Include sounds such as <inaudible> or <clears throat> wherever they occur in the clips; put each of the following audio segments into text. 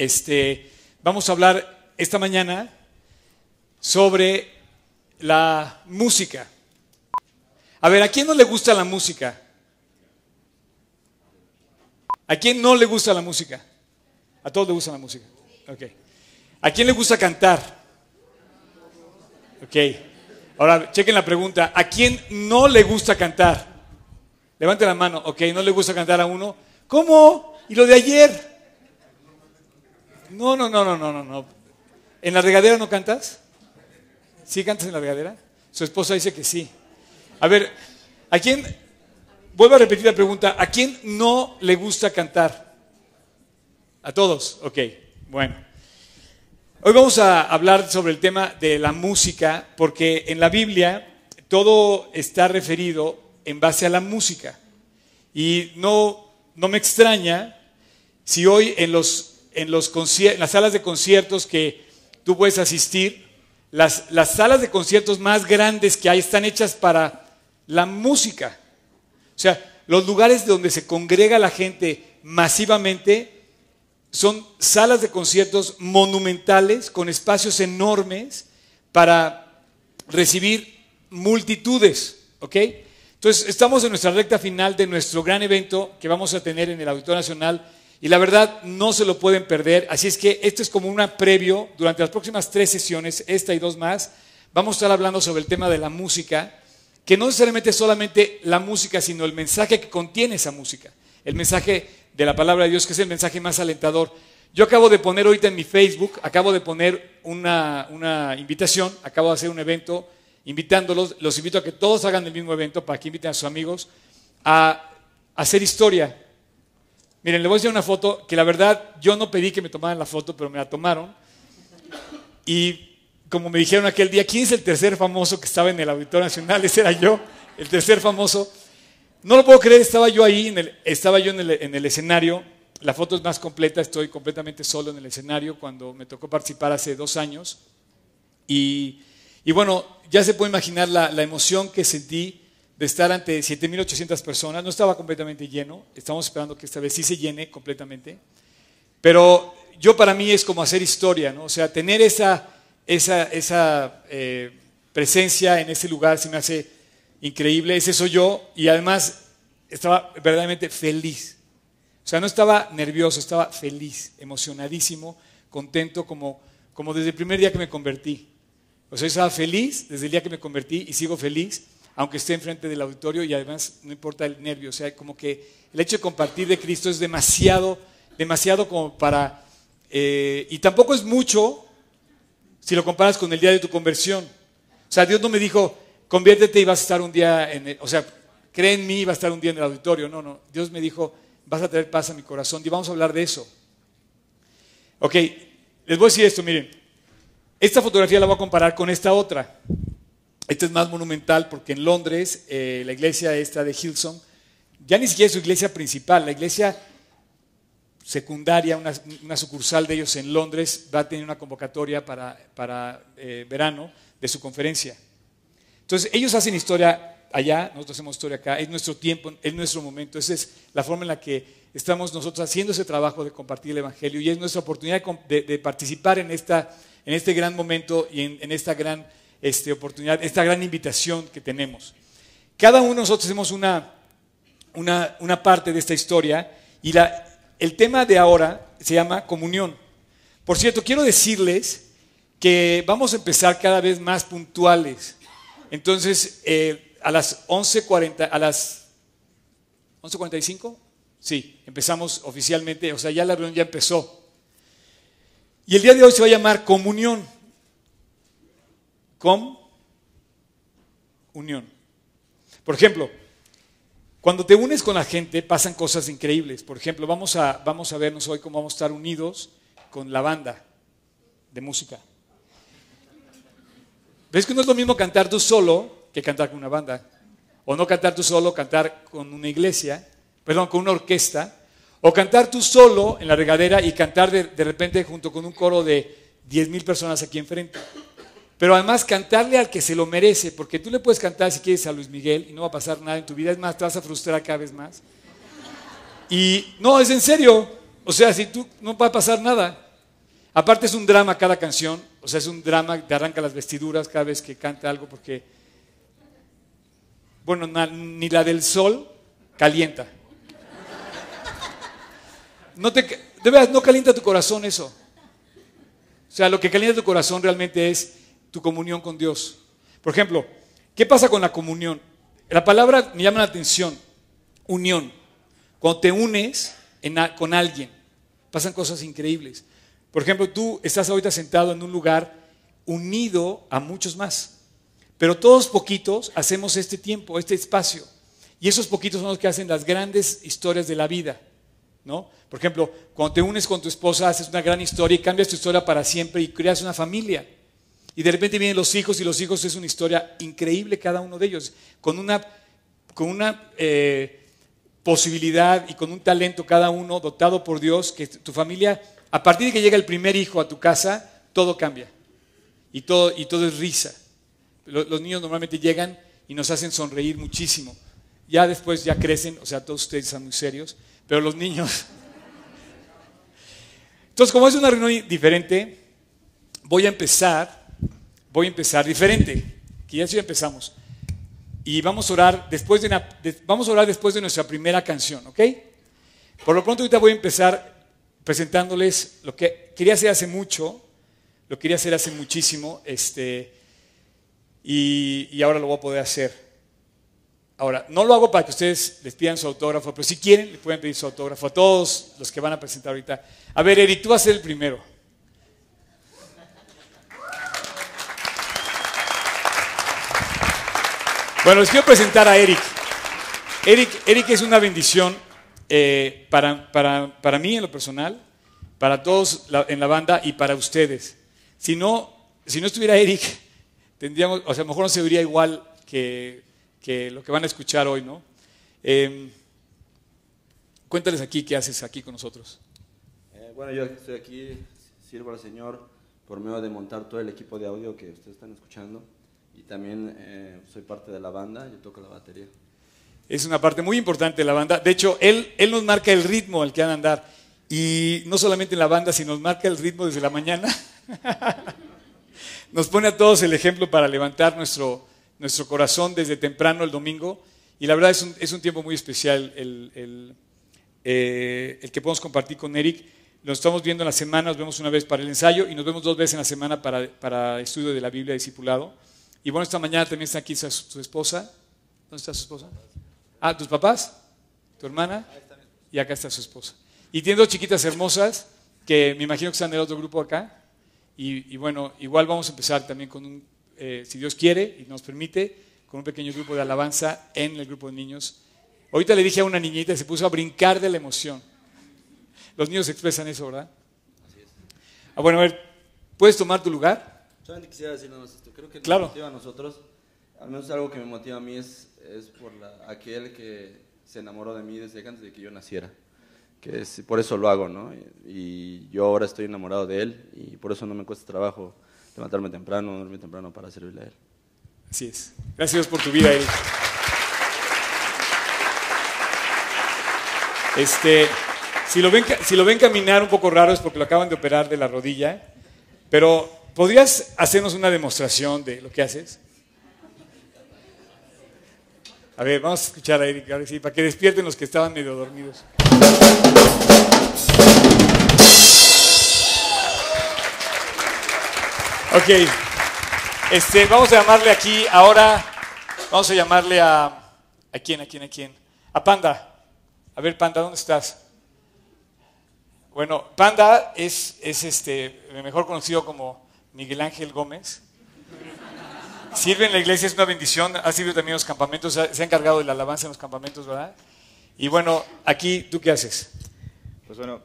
Este, vamos a hablar esta mañana sobre la música. A ver, ¿a quién no le gusta la música? ¿A quién no le gusta la música? A todos le gusta la música. Ok. ¿A quién le gusta cantar? Ok. Ahora, chequen la pregunta. ¿A quién no le gusta cantar? Levante la mano. Ok, no le gusta cantar a uno. ¿Cómo? ¿Y lo de ayer? No, no, no, no, no, no, no. ¿En la regadera no cantas? ¿Sí cantas en la regadera? Su esposa dice que sí. A ver, ¿a quién? Vuelvo a repetir la pregunta. ¿A quién no le gusta cantar? A todos. Ok, bueno. Hoy vamos a hablar sobre el tema de la música, porque en la Biblia todo está referido en base a la música. Y no, no me extraña si hoy en, los, en, los en las salas de conciertos que tú puedes asistir, las, las salas de conciertos más grandes que hay están hechas para la música. O sea, los lugares donde se congrega la gente masivamente son salas de conciertos monumentales con espacios enormes para recibir multitudes, ¿ok? Entonces, estamos en nuestra recta final de nuestro gran evento que vamos a tener en el Auditorio Nacional y la verdad no se lo pueden perder, así es que esto es como una previo, durante las próximas tres sesiones, esta y dos más, vamos a estar hablando sobre el tema de la música, que no necesariamente solamente la música, sino el mensaje que contiene esa música, el mensaje de la palabra de Dios, que es el mensaje más alentador. Yo acabo de poner ahorita en mi Facebook, acabo de poner una, invitación, acabo de hacer un evento invitándolos, los invito a que todos hagan el mismo evento para que inviten a sus amigos a, hacer historia. Miren, le voy a decir una foto que la verdad yo no pedí que me tomaran la foto, pero me la tomaron. Y como me dijeron aquel día, ¿quién es el tercer famoso que estaba en el Auditorio Nacional? Ese era yo, el tercer famoso. No lo puedo creer, estaba yo ahí, estaba yo en el, escenario. La foto es más completa, estoy completamente solo en el escenario cuando me tocó participar hace dos años. Y, bueno, ya se puede imaginar la, emoción que sentí de estar ante 7.800 personas. No estaba completamente lleno, estamos esperando que esta vez sí se llene completamente. Pero yo para mí es como hacer historia, ¿no? O sea, tener esa, esa, esa eh, presencia en ese lugar se me hace increíble, ese soy yo, y además estaba verdaderamente feliz. O sea, no estaba nervioso, estaba feliz, emocionadísimo, contento, como, como desde el primer día que me convertí. O sea, estaba feliz desde el día que me convertí y sigo feliz, aunque esté enfrente del auditorio y además no importa el nervio. O sea, como que el hecho de compartir de Cristo es demasiado, demasiado como para... Eh, y tampoco es mucho si lo comparas con el día de tu conversión. O sea, Dios no me dijo, conviértete y vas a estar un día en el, o sea, cree en mí y vas a estar un día en el auditorio. No, no, Dios me dijo, vas a traer paz a mi corazón y vamos a hablar de eso. Ok, les voy a decir esto, miren, esta fotografía la voy a comparar con esta otra. Esta es más monumental porque en Londres, eh, la iglesia esta de Hillsong, ya ni siquiera es su iglesia principal, la iglesia secundaria, una, sucursal de ellos en Londres, va a tener una convocatoria para, para eh, verano de su conferencia. Entonces, ellos hacen historia allá, nosotros hacemos historia acá, es nuestro tiempo, es nuestro momento, esa es la forma en la que estamos nosotros haciendo ese trabajo de compartir el Evangelio y es nuestra oportunidad de, participar en, esta, en este gran momento y en, esta gran este, oportunidad, esta gran invitación que tenemos. Cada uno de nosotros hacemos una, una, una parte de esta historia y la, el tema de ahora se llama comunión. Por cierto, quiero decirles que vamos a empezar cada vez más puntuales. Entonces, eh, a las 11.40, a las 11.45, sí, empezamos oficialmente, o sea, ya la reunión ya empezó. Y el día de hoy se va a llamar comunión. Com unión. Por ejemplo, cuando te unes con la gente pasan cosas increíbles. Por ejemplo, vamos a, vamos a vernos hoy cómo vamos a estar unidos con la banda de música. ¿Ves que no es lo mismo cantar tú solo que cantar con una banda? O no cantar tú solo, cantar con una iglesia, perdón, con una orquesta. O cantar tú solo en la regadera y cantar de, repente junto con un coro de 10 mil personas aquí enfrente. Pero además cantarle al que se lo merece, porque tú le puedes cantar si quieres a Luis Miguel y no va a pasar nada en tu vida, es más, te vas a frustrar cada vez más. Y no, es en serio, o sea, si tú no va a pasar nada. Aparte es un drama cada canción, o sea, es un drama, te arranca las vestiduras cada vez que canta algo porque, bueno, ni la del sol calienta. No te, de verdad, no calienta tu corazón eso. O sea, lo que calienta tu corazón realmente es tu comunión con Dios. Por ejemplo, ¿qué pasa con la comunión? La palabra me llama la atención, unión. Cuando te unes con alguien, pasan cosas increíbles. Por ejemplo, tú estás ahorita sentado en un lugar unido a muchos más, pero todos poquitos hacemos este tiempo, este espacio, y esos poquitos son los que hacen las grandes historias de la vida. ¿no? Por ejemplo, cuando te unes con tu esposa, haces una gran historia y cambias tu historia para siempre y creas una familia. Y de repente vienen los hijos y los hijos es una historia increíble cada uno de ellos, con una, con una eh, posibilidad y con un talento cada uno dotado por Dios, que tu familia a partir de que llega el primer hijo a tu casa, todo cambia. Y todo, y todo es risa. Los, niños normalmente llegan y nos hacen sonreír muchísimo. Ya después ya crecen, o sea, todos ustedes son muy serios, pero los niños... <laughs> Entonces, como es una reunión diferente, voy a empezar, voy a empezar diferente, que ya sí empezamos. Y vamos a orar después de, vamos a orar después de nuestra primera canción, ¿ok? Por lo pronto ahorita voy a empezar presentándoles lo que quería hacer hace mucho, lo quería hacer hace muchísimo, este, y, ahora lo voy a poder hacer. Ahora, no lo hago para que ustedes les pidan su autógrafo, pero si quieren, le pueden pedir su autógrafo a todos los que van a presentar ahorita. A ver, Eric, tú vas a ser el primero. Bueno, les quiero presentar a Eric. Eric, Eric es una bendición eh, para, para, para, mí en lo personal, para todos en la banda y para ustedes. Si no, si no estuviera Eric, tendríamos, o sea, a lo mejor no se vería igual que, que lo que van a escuchar hoy, ¿no? Eh, cuéntales aquí qué haces aquí con nosotros. Eh, bueno, yo estoy aquí, sirvo al Señor por medio de montar todo el equipo de audio que ustedes están escuchando y también eh, soy parte de la banda, yo toco la batería es una parte muy importante de la banda. De hecho, él, él nos marca el ritmo al que van a andar. Y no solamente en la banda, sino nos marca el ritmo desde la mañana. <laughs> nos pone a todos el ejemplo para levantar nuestro, nuestro corazón desde temprano el domingo. Y la verdad es un, es un tiempo muy especial el, el, eh, el, que podemos compartir con Eric. Nos estamos viendo en la semana, nos vemos una vez para el ensayo y nos vemos dos veces en la semana para, para estudio de la Biblia discipulado. Y bueno, esta mañana también está aquí su, su esposa. ¿Dónde está su esposa? Ah, tus papás, tu hermana y acá está su esposa. Y tiene dos chiquitas hermosas que me imagino que están del otro grupo acá. Y, bueno, igual vamos a empezar también con un, eh, si Dios quiere y nos permite, con un pequeño grupo de alabanza en el grupo de niños. Ahorita le dije a una niñita, se puso a brincar de la emoción. Los niños expresan eso, ¿verdad? Así es. Ah, bueno, a ver, ¿puedes tomar tu lugar? Solamente quisiera decir nada más esto. Creo que claro. motiva a nosotros, al menos algo que me motiva a mí es es por aquel que se enamoró de mí desde antes de que yo naciera. Que es, por eso lo hago, ¿no? Y, yo ahora estoy enamorado de él y por eso no me cuesta trabajo levantarme temprano, dormir temprano para servirle a él. Así es. Gracias por tu vida, Eric. Este, si lo, ven, si lo ven caminar un poco raro es porque lo acaban de operar de la rodilla, pero ¿podrías hacernos una demostración de lo que haces? A ver, vamos a escuchar a Eric, para que despierten los que estaban medio dormidos. Ok, este, vamos a llamarle aquí ahora, vamos a llamarle a, ¿a quién, a quién, a quién? A Panda. A ver, Panda, ¿dónde estás? Bueno, Panda es, es este, mejor conocido como Miguel Ángel Gómez. Sirve en la iglesia, es una bendición. Ha sido también en los campamentos, se ha encargado de la alabanza en los campamentos, ¿verdad? Y bueno, aquí, ¿tú qué haces? Pues bueno,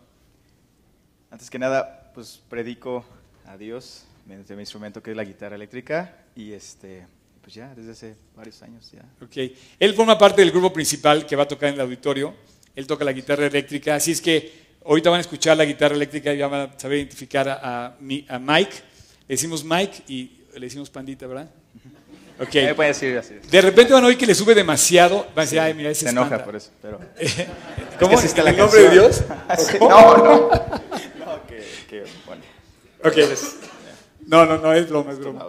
antes que nada, pues predico a Dios mediante mi instrumento que es la guitarra eléctrica y este, pues ya, desde hace varios años ya. Ok, él forma parte del grupo principal que va a tocar en el auditorio, él toca la guitarra eléctrica, así es que ahorita van a escuchar la guitarra eléctrica y ya van a saber identificar a, a Mike, le decimos Mike y le decimos Pandita, ¿verdad? Okay. puede decir así. De repente van a oír que le sube demasiado. Van a decir, ay, mira, ese Se enoja por eso. Pero... <laughs> ¿Cómo? Es ¿En el nombre de Dios? <laughs> no, no. <laughs> no que, que, bueno. Ok. No, no, no, es broma, es broma.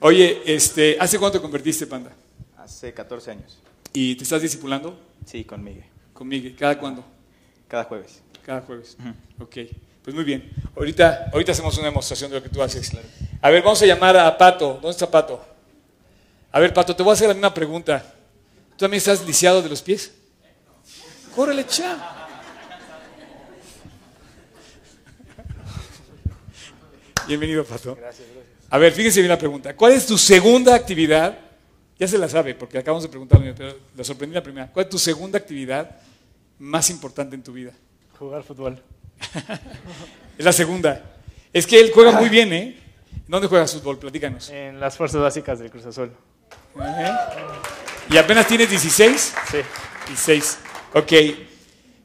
Oye, este, ¿hace cuánto te convertiste, Panda? Hace 14 años. ¿Y te estás discipulando? Sí, con Miguel. Con Miguel. ¿Cada cuándo? Cada jueves. Cada jueves. Ok. Pues muy bien. Ahorita, ahorita hacemos una demostración de lo que tú haces. A ver, vamos a llamar a Pato. ¿Dónde está Pato? A ver, Pato, te voy a hacer la misma pregunta. ¿Tú también estás lisiado de los pies? Córrele, cha. Bienvenido, Pato. Gracias, gracias. A ver, fíjense bien la pregunta. ¿Cuál es tu segunda actividad? Ya se la sabe, porque acabamos de preguntarle, pero la sorprendí la primera. ¿Cuál es tu segunda actividad más importante en tu vida? Jugar fútbol. Es la segunda. Es que él juega muy bien, ¿eh? ¿Dónde juegas fútbol? Platícanos. En las fuerzas básicas del Cruz Azul. ¿Y apenas tienes 16? Sí. 16. Ok.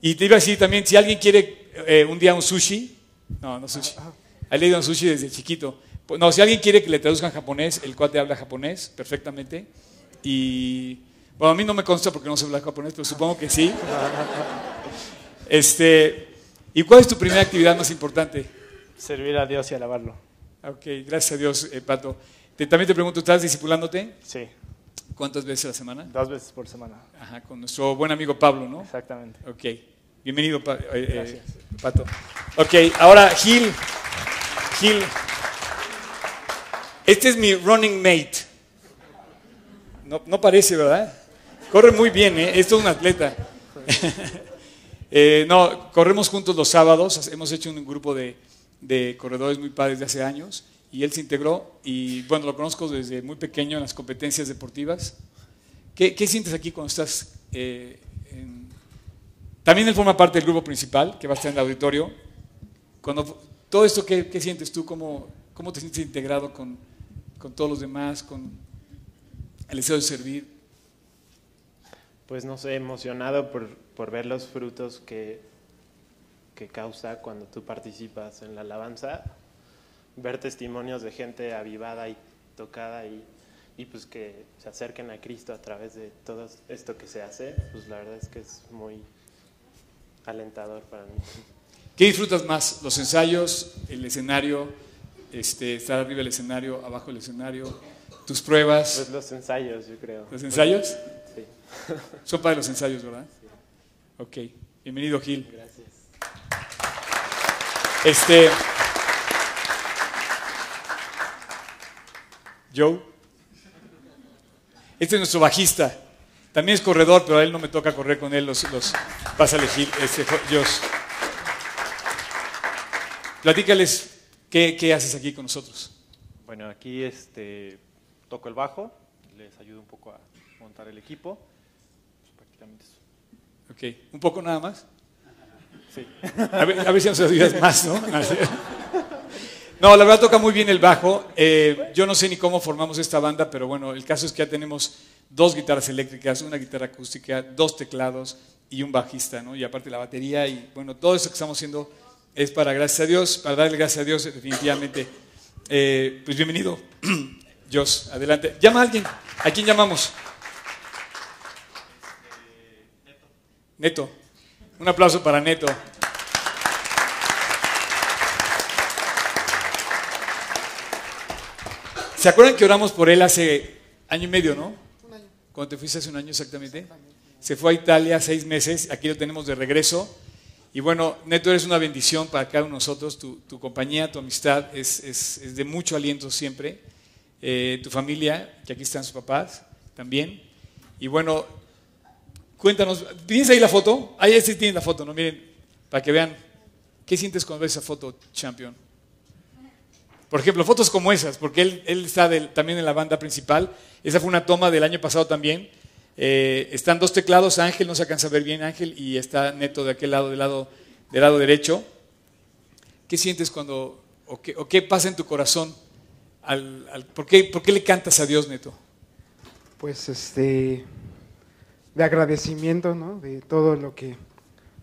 Y te iba a decir también, si alguien quiere eh, un día un sushi, no, no sushi. Ha leído un sushi desde chiquito. No, si alguien quiere que le traduzcan japonés, el cuate habla japonés perfectamente. Y bueno, a mí no me consta porque no sé hablar japonés, pero supongo que sí. Este, ¿y cuál es tu primera actividad más importante? Servir a Dios y alabarlo. Ok, gracias a Dios, eh, Pato. Te- también te pregunto, ¿estás discipulándote? Sí. ¿Cuántas veces a la semana? Dos veces por semana. Ajá, con nuestro buen amigo Pablo, ¿no? Exactamente. Ok, bienvenido, Pa- eh, eh. Pato. Ok, ahora Gil. Gil. Este es mi running mate. No, no parece, ¿verdad? Corre muy bien, ¿eh? Esto es un atleta. <laughs> Eh, no, corremos juntos los sábados. Hemos hecho un grupo de, de corredores muy padres de hace años. Y él se integró. Y bueno, lo conozco desde muy pequeño en las competencias deportivas. ¿Qué, qué sientes aquí cuando estás eh, en, también él forma parte del grupo principal, que va a estar en el auditorio. Cuando, todo esto, ¿qué, qué sientes tú? ¿Cómo, ¿Cómo te sientes integrado con, con todos los demás, con el deseo de servir? Pues no sé, emocionado por, por ver los frutos que, que causa cuando tú participas en la alabanza, ver testimonios de gente avivada y tocada y, y pues que se acerquen a Cristo a través de todo esto que se hace, pues la verdad es que es muy alentador para mí. ¿Qué disfrutas más? ¿Los ensayos, el escenario, este, estar arriba del escenario, abajo del escenario, tus pruebas? Pues los ensayos, yo creo. ¿Los ensayos? <laughs> Son para los ensayos, ¿verdad? Ok. Bienvenido, Gil. Gracias. Este. Joe. Este es nuestro bajista. También es corredor, pero a él no me toca correr con él. Los, los vas a elegir. Este, Josh. Platícales qué, qué haces aquí con nosotros. Bueno, aquí este, toco el bajo, les ayudo un poco a montar el equipo. Prácticamente eso. Ok. ¿Un poco nada más? Sí. A ver, si nos ayudas más, ¿no? No, la verdad toca muy bien el bajo. Eh, yo no sé ni cómo formamos esta banda, pero bueno, el caso es que ya tenemos dos guitarras eléctricas, una guitarra acústica, dos teclados y un bajista, ¿no? Y aparte la batería y bueno, todo eso que estamos haciendo es para, gracias a Dios, para darle gracias a Dios definitivamente. Eh, pues bienvenido, <clears throat> Jos, adelante. Llama a alguien. ¿A quién llamamos? Neto. Un aplauso para Neto. ¿Se acuerdan que oramos por él hace año y medio, no? Un año. Cuando te fuiste hace un año exactamente. Se fue a Italia seis meses, aquí lo tenemos de regreso. Y bueno, Neto, eres una bendición para cada uno de nosotros. Tu, compañía, tu amistad es de mucho aliento siempre. Eh, tu familia, que aquí están sus papás también. Y bueno, cuéntanos, ¿tienes ahí la foto? Ahí sí tienes la foto, ¿no? Miren, para que vean. ¿Qué sientes cuando ves esa foto, Champion? Por ejemplo, fotos como esas, porque él, está también en la banda principal. Esa fue una toma del año pasado también. Eh, están dos teclados, Ángel no se alcanza a ver bien, Ángel, y está Neto de aquel lado, del lado, del lado derecho. ¿Qué sientes cuando, o qué, pasa en tu corazón? Al, al- ¿por, qué, ¿Por qué le cantas a Dios, Neto? Pues este de agradecimiento, ¿no? De todo lo que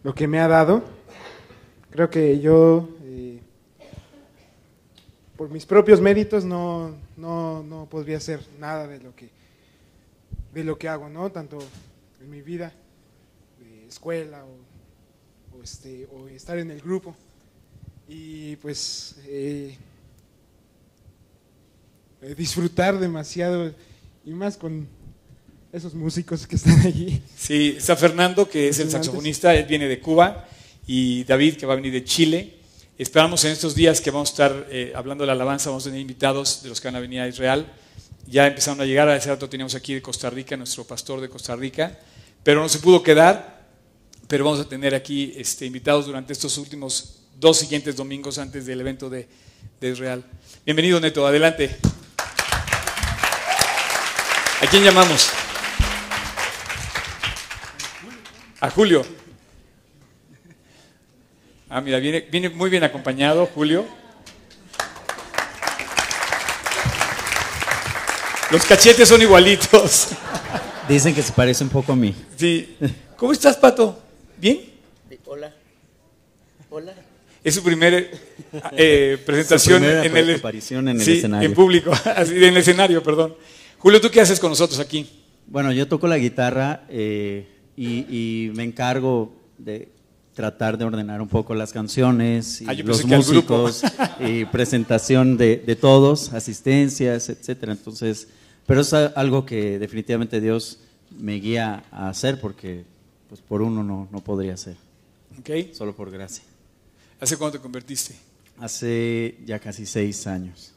lo que me ha dado. Creo que yo eh, por mis propios méritos no, no, no podría hacer nada de lo que de lo que hago, ¿no? Tanto en mi vida de escuela o, o, este o estar en el grupo y pues eh, eh, disfrutar demasiado y más con esos músicos que están allí. Sí, está Fernando, que es el saxofonista, él viene de Cuba, y David, que va a venir de Chile. Esperamos en estos días que vamos a estar eh, hablando de la alabanza, vamos a tener invitados de los que van a venir a Israel. Ya empezaron a llegar, a ese rato teníamos aquí de Costa Rica, nuestro pastor de Costa Rica, pero no se pudo quedar, pero vamos a tener aquí este, invitados durante estos últimos dos siguientes domingos antes del evento de, de Israel. Bienvenido, Neto, adelante. ¿A quién llamamos? A Julio. Ah, mira, viene, viene muy bien acompañado, Julio. Los cachetes son igualitos. Dicen que se parece un poco a mí. Sí. ¿Cómo estás, Pato? ¿Bien? Hola. Hola. Es su primera eh, presentación Su primera en el aparición en el sí, escenario. en público, <laughs> en el escenario, perdón. Julio, ¿tú qué haces con nosotros aquí? Bueno, yo toco la guitarra eh, y, y me encargo de tratar de ordenar un poco las canciones y Ah, los músicos y presentación de, de todos, asistencias, etcétera. Entonces, pero es algo que definitivamente Dios me guía a hacer porque pues por uno no, no podría hacer, ¿Ok? solo por gracia. ¿Hace cuándo te convertiste? Hace ya casi seis años.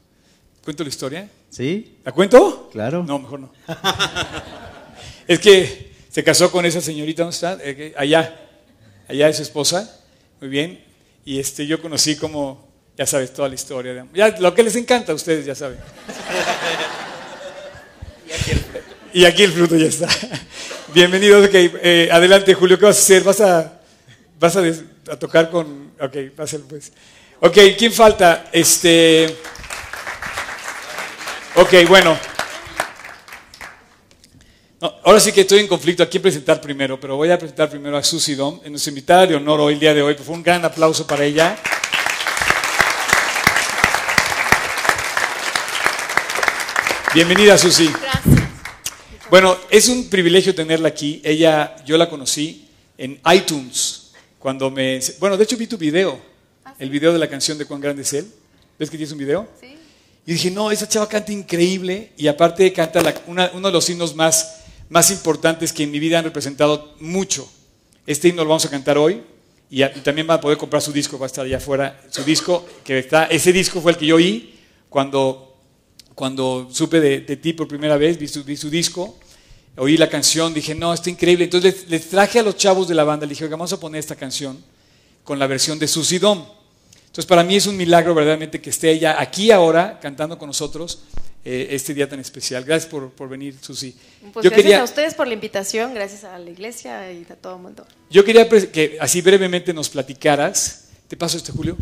¿Cuento la historia? ¿Sí? ¿La cuento? Claro. No, mejor no. <laughs> es que se casó con esa señorita, ¿dónde está? Eh, allá. Allá es su esposa. Muy bien. Y este, yo conocí como, ya sabes, toda la historia. de- Ya, lo que les encanta a ustedes, ya saben. <laughs> Y aquí el fruto ya está. <laughs> Bienvenidos. ok, eh, adelante, Julio. ¿Qué vas a hacer? ¿Vas a, vas a, des- a tocar con...? Ok, pásale pues. Ok, ¿quién falta? Este... Ok, bueno. No, ahora sí que estoy en conflicto a quién presentar primero, pero voy a presentar primero a Susie Dom, en nuestra invitada de honor hoy, el día de hoy. Pues fue un gran aplauso para ella. Bienvenida, Susi. Gracias. Bueno, es un privilegio tenerla aquí. Ella, yo la conocí en iTunes cuando me, bueno, de hecho vi tu video, el video de la canción de Cuán grande es él. ¿Ves que tienes un video? Sí. Y dije, no, esa chava canta increíble y aparte canta la- una- uno de los himnos más, más importantes que en mi vida han representado mucho. Este himno lo vamos a cantar hoy y, también van a poder comprar su disco, va a estar allá afuera. Su disco, que está, ese disco fue el que yo oí cuando, cuando supe de, ti por primera vez, vi su, disco, oí la canción, dije, no, está increíble. Entonces les, les traje a los chavos de la banda, les dije, "Oiga, vamos a poner esta canción con la versión de Susie Dom. Entonces, para mí es un milagro verdaderamente que esté ella aquí ahora cantando con nosotros eh, este día tan especial. Gracias por, por venir, Susi. Pues yo, gracias quería, a ustedes por la invitación, gracias a la iglesia y a todo el mundo. yo quería que así brevemente nos platicaras. ¿Te paso este, Julio?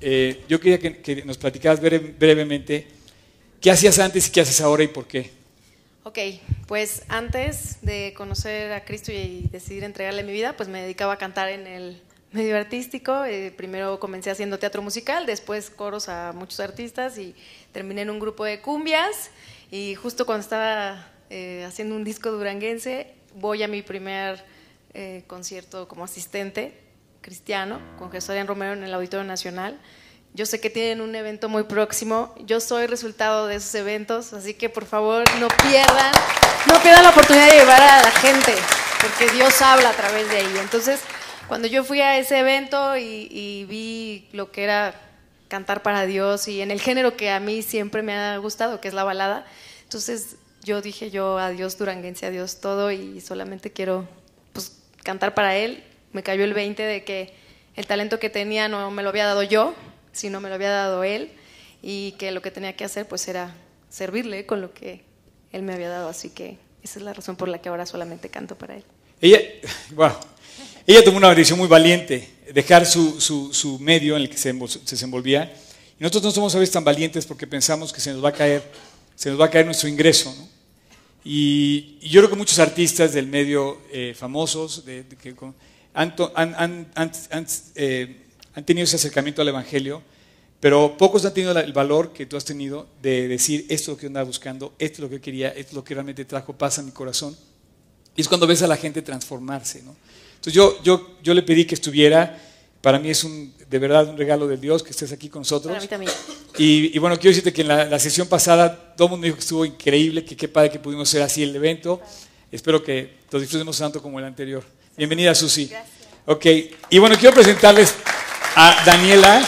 Eh, yo quería que, que nos platicaras breve- brevemente qué hacías antes y qué haces ahora y por qué. Ok, pues antes de conocer a Cristo y decidir entregarle mi vida, pues me dedicaba a cantar en el medio artístico. Eh, primero comencé haciendo teatro musical, después coros a muchos artistas y terminé en un grupo de cumbias. Y justo cuando estaba eh, haciendo un disco duranguense, voy a mi primer eh, concierto como asistente cristiano con Jesús Adrián Romero en el Auditorio Nacional. Yo sé que tienen un evento muy próximo. Yo soy resultado de esos eventos, así que por favor no pierdan, no pierdan la oportunidad de llevar a la gente, porque Dios habla a través de ahí. Entonces, cuando yo fui a ese evento y, y vi lo que era cantar para Dios y en el género que a mí siempre me ha gustado, que es la balada, entonces yo dije yo adiós duranguense, adiós todo y solamente quiero pues cantar para él. Me cayó el 20 de que el talento que tenía no me lo había dado yo, sino me lo había dado él y que lo que tenía que hacer pues era servirle con lo que él me había dado, así que esa es la razón por la que ahora solamente canto para él. Ella, <laughs> wow, ella tomó una decisión muy valiente, dejar su, su- su medio en el que se, envol- se desenvolvía. Y nosotros no somos a veces tan valientes porque pensamos que se nos va a caer, se nos va a caer nuestro ingreso. Y, yo creo que muchos artistas del medio eh, famosos de- de han, han- han- eh, han tenido ese acercamiento al Evangelio, pero pocos han tenido el valor que tú has tenido de decir esto es lo que andaba buscando, esto es lo que quería, esto es lo que realmente trajo paz a mi corazón. Y es cuando ves a la gente transformarse. ¿no? Entonces yo, yo, yo le pedí que estuviera Para mí es un, de verdad un regalo de Dios que estés aquí con nosotros. Para mí también. Y, y bueno, quiero decirte que en la, la sesión pasada todo el mundo dijo que estuvo increíble, que qué padre que pudimos hacer así el evento. Espero que lo disfrutemos tanto como el anterior. Bienvenida, Susi. Ok, y bueno, quiero presentarles a Daniela.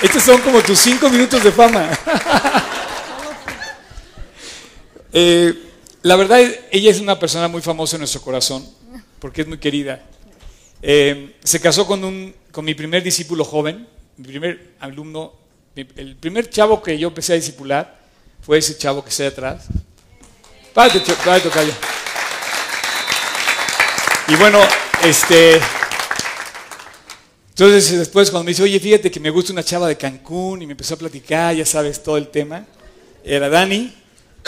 Estos son como tus cinco minutos de fama. <laughs> Eh, la verdad, ella es una persona muy famosa en nuestro corazón, porque es muy querida. Eh, se casó con, un, con mi primer discípulo joven, mi primer alumno, el primer chavo que yo empecé a discipular fue ese chavo que está ahí atrás. Párate, párate, tocayo. Y bueno, este. Entonces después cuando me dice, oye, fíjate que me gusta una chava de Cancún y me empezó a platicar, ya sabes, todo el tema, era Dani,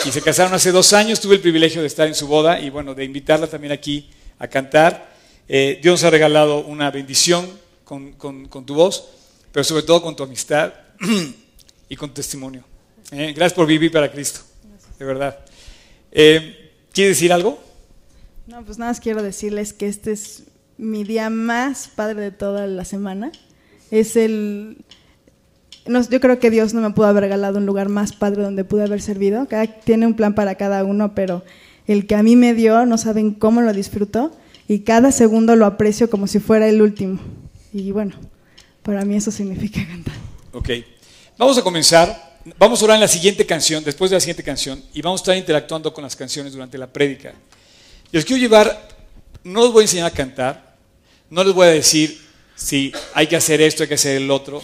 y se casaron hace dos años, tuve el privilegio de estar en su boda y bueno, de invitarla también aquí a cantar. Eh, Dios ha regalado una bendición con, con- con tu voz, pero sobre todo con tu amistad <clears throat> y con tu testimonio. Eh, gracias por vivir para Cristo, de verdad. Eh, ¿Quieres decir algo? No, pues nada más quiero decirles que este es mi día más padre de toda la semana. Es el... no, yo creo que Dios no me pudo haber regalado un lugar más padre donde pude haber servido. Cada, tiene un plan para cada uno, pero el que a mí me dio, no saben cómo lo disfruto y cada segundo lo aprecio como si fuera el último. Y bueno, para mí eso significa cantar. Ok. Vamos a comenzar. Vamos a orar en la siguiente canción, después de la siguiente canción, y vamos a estar interactuando con las canciones durante la prédica. Y os quiero llevar, no os voy a enseñar a cantar, no les voy a decir si hay que hacer esto, hay que hacer el otro,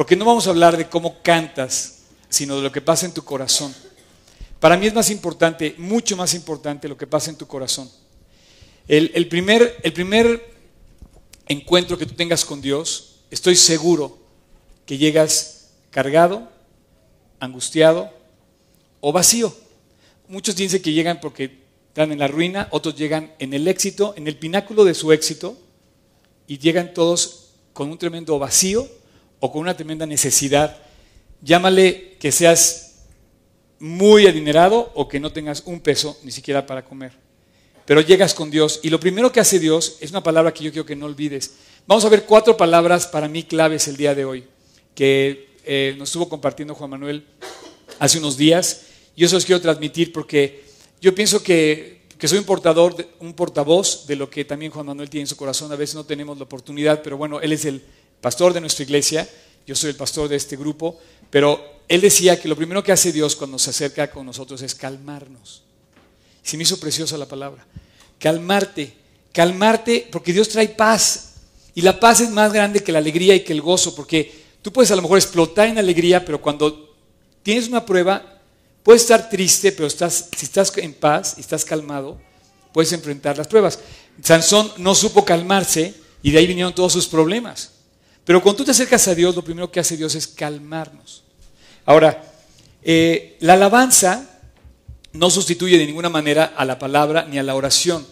porque no vamos a hablar de cómo cantas, sino de lo que pasa en tu corazón. Para mí es más importante, mucho más importante lo que pasa en tu corazón. El, primer, primer encuentro que tú tengas con Dios, estoy seguro que llegas cargado, angustiado o vacío. Muchos dicen que llegan porque están en la ruina, otros llegan en el éxito, en el pináculo de su éxito, y llegan todos con un tremendo vacío o con una tremenda necesidad. Llámale que seas muy adinerado o que no tengas un peso ni siquiera para comer. Pero llegas con Dios y lo primero que hace Dios es una palabra que yo quiero que no olvides. Vamos a ver cuatro palabras para mí claves el día de hoy que eh, nos estuvo compartiendo Juan Manuel hace unos días y eso los quiero transmitir porque yo pienso que, que soy un portador, un portavoz de lo que también Juan Manuel tiene en su corazón. A veces no tenemos la oportunidad, pero bueno, él es el pastor de nuestra iglesia, yo soy el pastor de este grupo, pero él decía que lo primero que hace Dios cuando se acerca con nosotros es calmarnos. Se me hizo preciosa la palabra. Calmarte, calmarte, porque Dios trae paz. Y la paz es más grande que la alegría y que el gozo, porque tú puedes a lo mejor explotar en alegría, pero cuando tienes una prueba, puedes estar triste, pero si estás en paz y estás calmado, puedes enfrentar las pruebas. Sansón no supo calmarse y de ahí vinieron todos sus problemas. Pero cuando tú te acercas a Dios, lo primero que hace Dios es calmarnos. Ahora, eh, la alabanza no sustituye de ninguna manera a la palabra ni a la oración,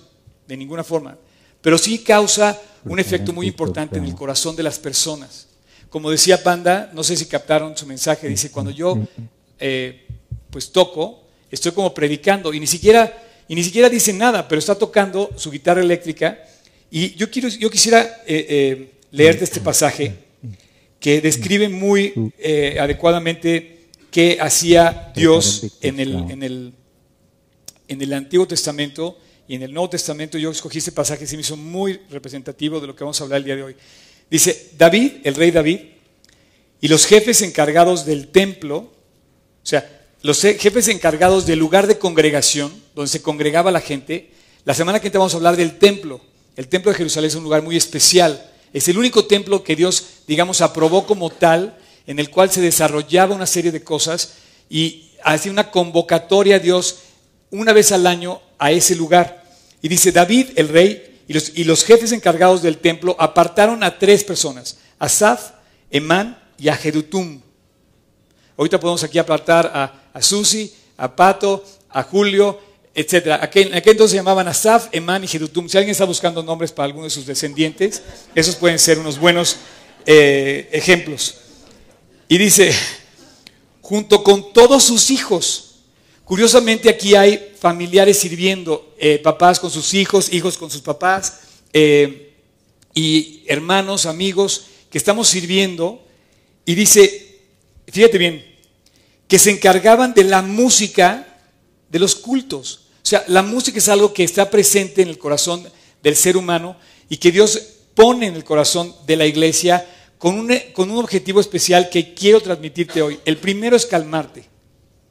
de ninguna forma, pero sí causa un efecto muy importante en el corazón de las personas. Como decía Panda, no sé si captaron su mensaje, dice, cuando yo eh, pues toco, estoy como predicando y ni siquiera, y ni siquiera dice nada, pero está tocando su guitarra eléctrica y yo, quiero, yo quisiera eh, leerte este pasaje que describe muy eh, adecuadamente qué hacía Dios en el, en, el, en el Antiguo Testamento y en el Nuevo Testamento. Yo escogí este pasaje, se me hizo muy representativo de lo que vamos a hablar el día de hoy. Dice, David, el rey David, y los jefes encargados del templo, o sea, los jefes encargados del lugar de congregación, donde se congregaba la gente, la semana que viene vamos a hablar del templo. El templo de Jerusalén es un lugar muy especial. Es el único templo que Dios, digamos, aprobó como tal, en el cual se desarrollaba una serie de cosas y hacía una convocatoria a Dios una vez al año a ese lugar. Y dice, David, el rey, y los, jefes encargados del templo apartaron a tres personas, Asaf, Emán y a Jedutum. Ahorita podemos aquí apartar a, a Susi, a Pato, a Julio, etc. Aquel, en aquel entonces se llamaban Asaf, Emán y Jedutum. Si alguien está buscando nombres para alguno de sus descendientes, esos pueden ser unos buenos eh, ejemplos. Y dice, junto con todos sus hijos, Curiosamente aquí hay familiares sirviendo, eh, papás con sus hijos, hijos con sus papás, eh, y hermanos, amigos, que estamos sirviendo. Y dice, fíjate bien, que se encargaban de la música de los cultos. O sea, la música es algo que está presente en el corazón del ser humano y que Dios pone en el corazón de la iglesia con un, con un objetivo especial que quiero transmitirte hoy. El primero es calmarte.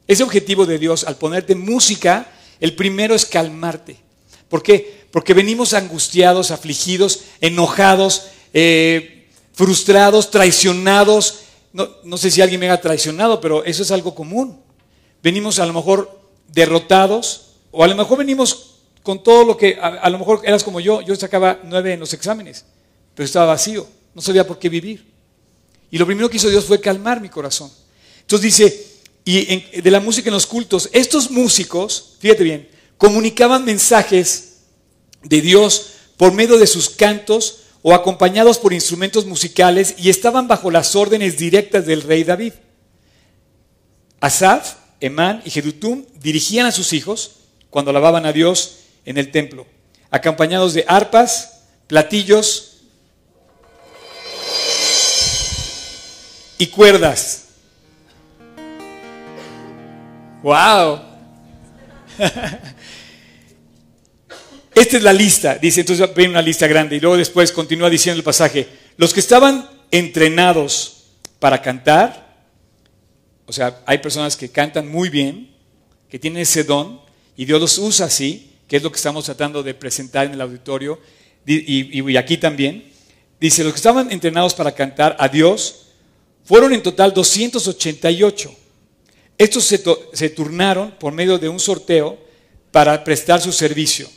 Ese objetivo de Dios al ponerte música, el primero es calmarte. ¿Por qué? Porque venimos angustiados, afligidos, enojados, eh, frustrados, traicionados. No, no sé si alguien me ha traicionado, pero eso es algo común. Venimos a lo mejor derrotados, o a lo mejor venimos con todo lo que, a, lo mejor eras como yo, yo sacaba nueve en los exámenes, pero estaba vacío, no sabía por qué vivir. Y lo primero que hizo Dios fue calmar mi corazón. Entonces dice, y de la música en los cultos, estos músicos, fíjate bien, comunicaban mensajes de Dios por medio de sus cantos o acompañados por instrumentos musicales y estaban bajo las órdenes directas del rey David. Asaf, Emán y Jedutum dirigían a sus hijos cuando alababan a Dios en el templo, acompañados de arpas, platillos y cuerdas. ¡Wow! <laughs> Esta es la lista, dice, entonces ven una lista grande y luego después continúa diciendo el pasaje, los que estaban entrenados para cantar, o sea, hay personas que cantan muy bien, que tienen ese don y Dios los usa así, que es lo que estamos tratando de presentar en el auditorio di- y, aquí también. Dice, los que estaban entrenados para cantar a Dios fueron en total 288. Estos se, se turnaron por medio de un sorteo para prestar su servicio.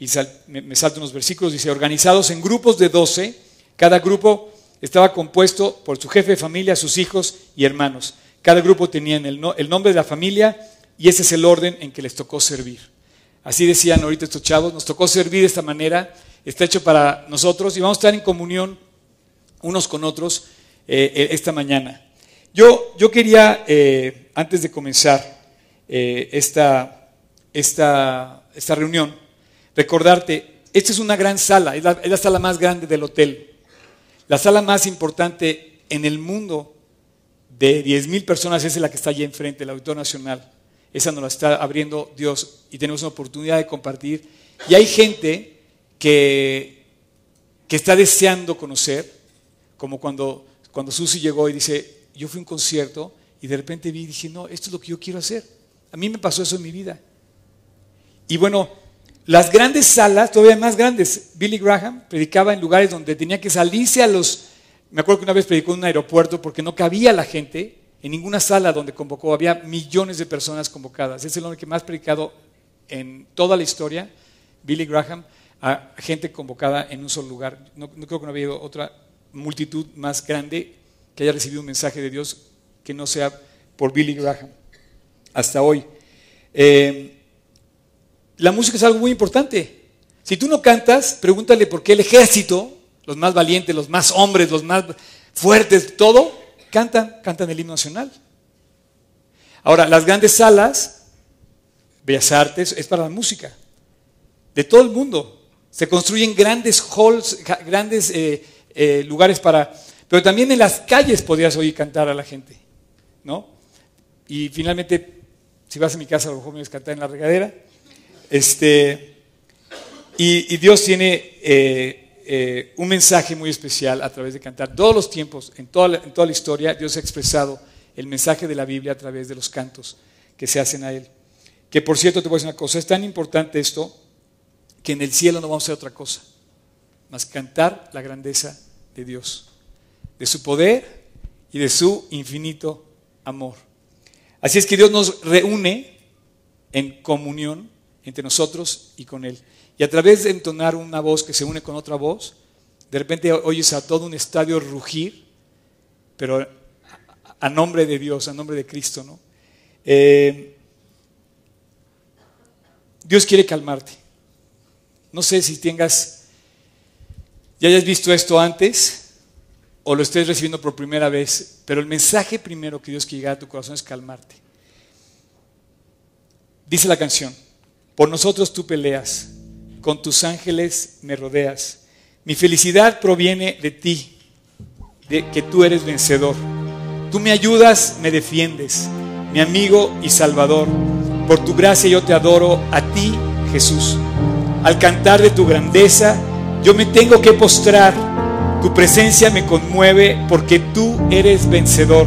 Y me, me salto unos versículos, dice, organizados en grupos de 12, cada grupo estaba compuesto por su jefe de familia, sus hijos y hermanos. Cada grupo tenía el, no- el nombre de la familia y ese es el orden en que les tocó servir. Así decían ahorita estos chavos, nos tocó servir de esta manera, está hecho para nosotros y vamos a estar en comunión unos con otros eh, eh, esta mañana. Yo, yo quería, eh, antes de comenzar eh, esta, esta, esta reunión, recordarte, esta es una gran sala, es la, es la sala más grande del hotel, la sala más importante en el mundo de 10.000 personas es la que está allí enfrente, el Auditorio Nacional. Esa nos la está abriendo Dios y tenemos una oportunidad de compartir. Y hay gente que, que está deseando conocer, como cuando, cuando Susi llegó y dice, yo fui a un concierto y de repente vi y dije, no, esto es lo que yo quiero hacer. A mí me pasó eso en mi vida. Y bueno, las grandes salas, todavía más grandes, Billy Graham predicaba en lugares donde tenía que salirse a los... Me acuerdo que una vez predicó en un aeropuerto porque no cabía la gente en ninguna sala donde convocó, había millones de personas convocadas. Es el hombre que más predicado en toda la historia, Billy Graham, a gente convocada en un solo lugar. No, creo que no había habido otra multitud más grande que haya recibido un mensaje de Dios que no sea por Billy Graham hasta hoy. Eh, la música es algo muy importante. Si tú no cantas, pregúntale por qué el ejército, los más valientes, los más hombres, los más fuertes, todo, cantan, cantan el himno nacional. Ahora, las grandes salas, Bellas Artes, es para la música. De todo el mundo. Se construyen grandes halls, grandes eh, eh, lugares para... Pero también en las calles podrías oír cantar a la gente. ¿No? Y finalmente, si vas a mi casa, a lo mejor me cantar en la regadera. Este, y, y Dios tiene eh, eh, un mensaje muy especial a través de cantar. Todos los tiempos, en toda, la, en toda la historia, Dios ha expresado el mensaje de la Biblia a través de los cantos que se hacen a Él. Que por cierto, te voy a decir una cosa, es tan importante esto que en el cielo no vamos a hacer otra cosa, más cantar la grandeza de Dios, de su poder y de su infinito amor. Así es que Dios nos reúne en comunión entre nosotros y con Él. Y a través de entonar una voz que se une con otra voz, de repente oyes a todo un estadio rugir, pero a nombre de Dios, a nombre de Cristo, ¿no? Eh, Dios quiere calmarte. No sé si tengas, ya hayas visto esto antes o lo estés recibiendo por primera vez, pero el mensaje primero que Dios quiere llegar a tu corazón es calmarte. Dice la canción, por nosotros tú peleas, con tus ángeles me rodeas. Mi felicidad proviene de ti, de que tú eres vencedor. Tú me ayudas, me defiendes, mi amigo y salvador. Por tu gracia yo te adoro a ti, Jesús. Al cantar de tu grandeza, yo me tengo que postrar. Tu presencia me conmueve porque tú eres vencedor.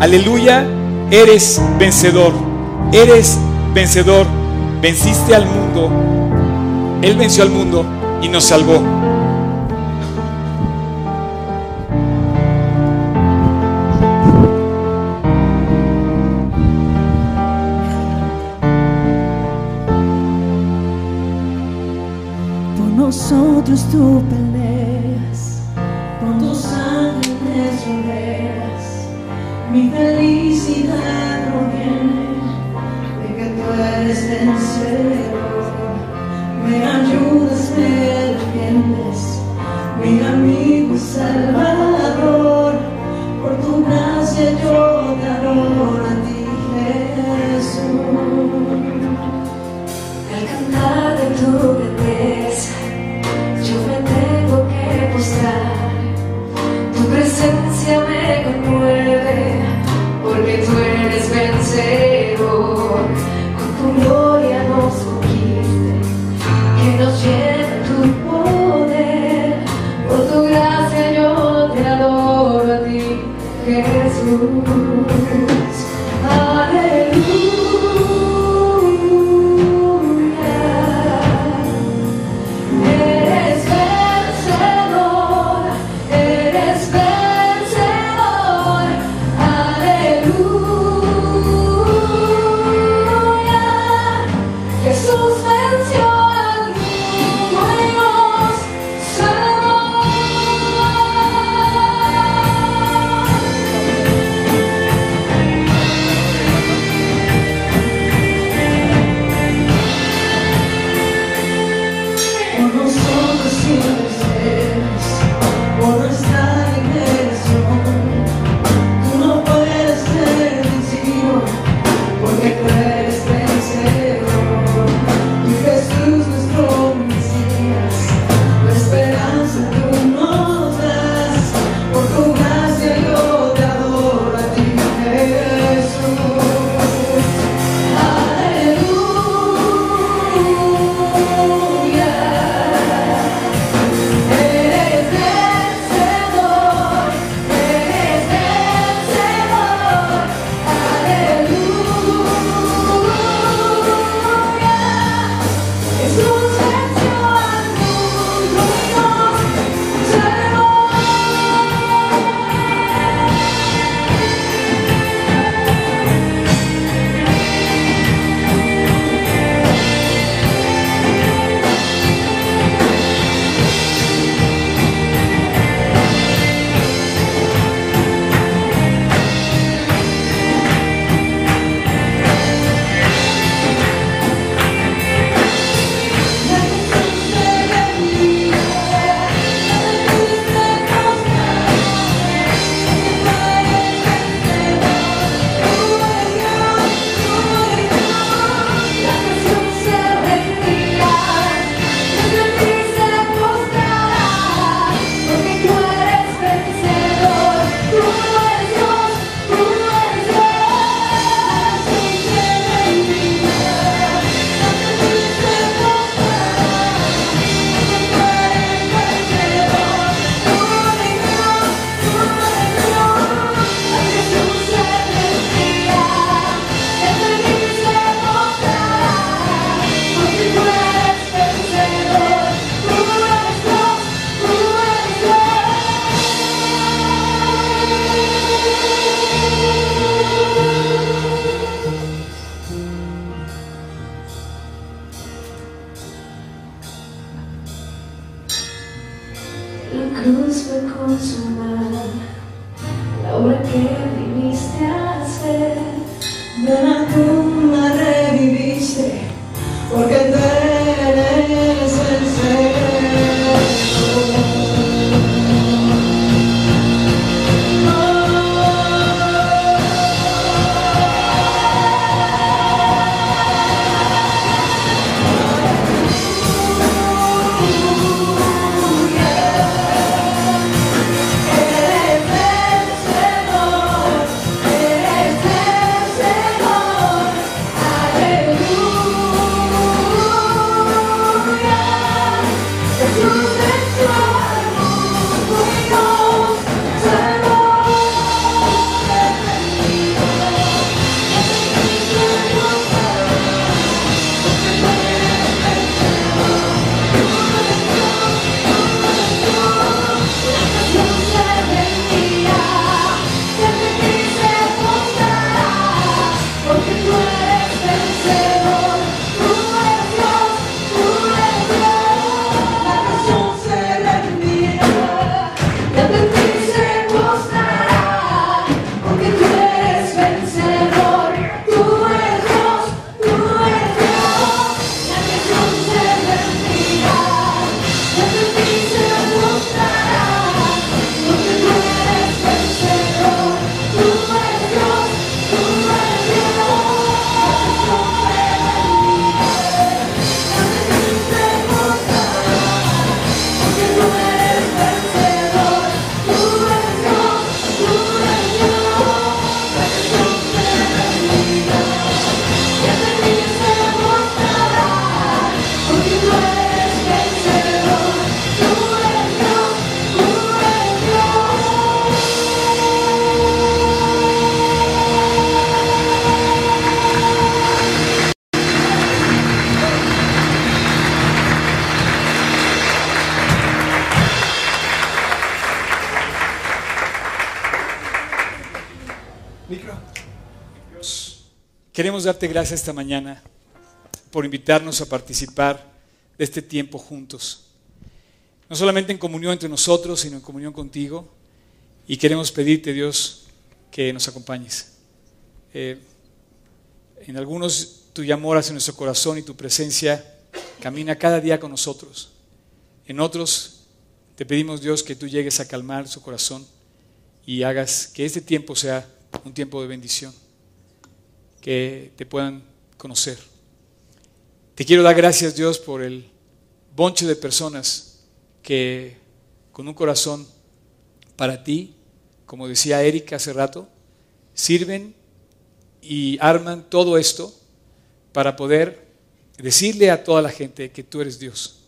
Aleluya, eres vencedor. Eres vencedor. Venciste al mundo él venció al mundo y nos salvó. Por nosotros tu palabra. Darte gracias esta mañana por invitarnos a participar de este tiempo juntos. No solamente en comunión entre nosotros, sino en comunión contigo. Y queremos pedirte, Dios, que nos acompañes. Eh, en algunos tu amor hacia nuestro corazón y tu presencia camina cada día con nosotros. En otros te pedimos, Dios, que tú llegues a calmar su corazón y hagas que este tiempo sea un tiempo de bendición, que te puedan conocer. Te quiero dar gracias, Dios, por el bonche de personas que con un corazón para ti, como decía Erika hace rato, sirven y arman todo esto para poder decirle a toda la gente que tú eres Dios,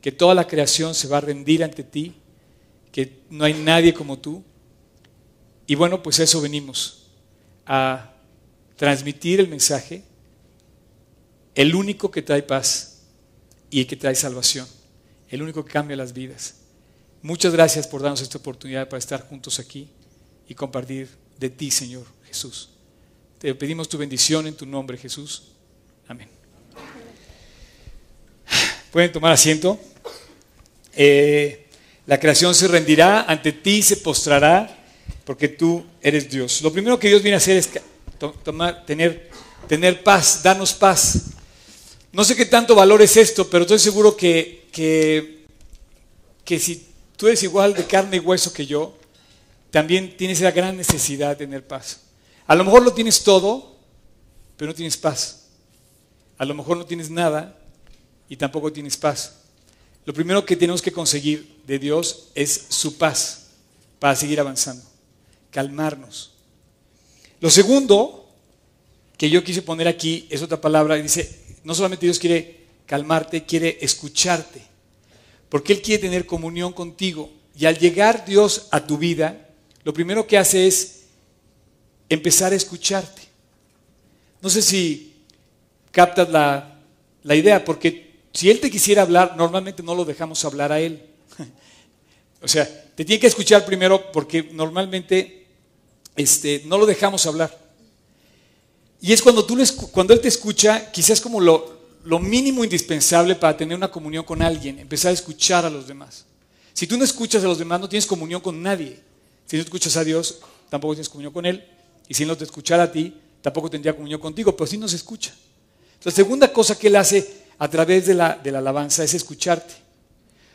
que toda la creación se va a rendir ante ti, que no hay nadie como tú. Y bueno, pues a eso venimos, a transmitir el mensaje, el único que trae paz y que trae salvación, el único que cambia las vidas. Muchas gracias por darnos esta oportunidad para estar juntos aquí y compartir de ti, Señor Jesús. Te pedimos tu bendición en tu nombre, Jesús. Amén. Pueden tomar asiento. Eh, la creación se rendirá, ante ti se postrará, porque tú eres Dios. Lo primero que Dios viene a hacer es tener, tener paz, darnos paz. No sé qué tanto valor es esto, pero estoy seguro que, que, que si tú eres igual de carne y hueso que yo, también tienes esa gran necesidad de tener paz. A lo mejor lo tienes todo, pero no tienes paz. A lo mejor no tienes nada y tampoco tienes paz. Lo primero que tenemos que conseguir de Dios es su paz para seguir avanzando, calmarnos. Lo segundo que yo quise poner aquí es otra palabra, dice, no solamente Dios quiere calmarte, quiere escucharte, porque Él quiere tener comunión contigo. Y al llegar Dios a tu vida, lo primero que hace es empezar a escucharte. No sé si captas la, la idea, porque si Él te quisiera hablar, normalmente no lo dejamos hablar a Él. <laughs> o sea, te tiene que escuchar primero porque normalmente este, no lo dejamos hablar. Y es cuando, tú cuando Él te escucha, quizás como lo, mínimo indispensable para tener una comunión con alguien, empezar a escuchar a los demás. Si tú no escuchas a los demás, no tienes comunión con nadie. Si no escuchas a Dios, tampoco tienes comunión con Él. Y si no te escuchara a ti, tampoco tendría comunión contigo, pero sí nos escucha. La segunda cosa que Él hace a través de la alabanza es escucharte.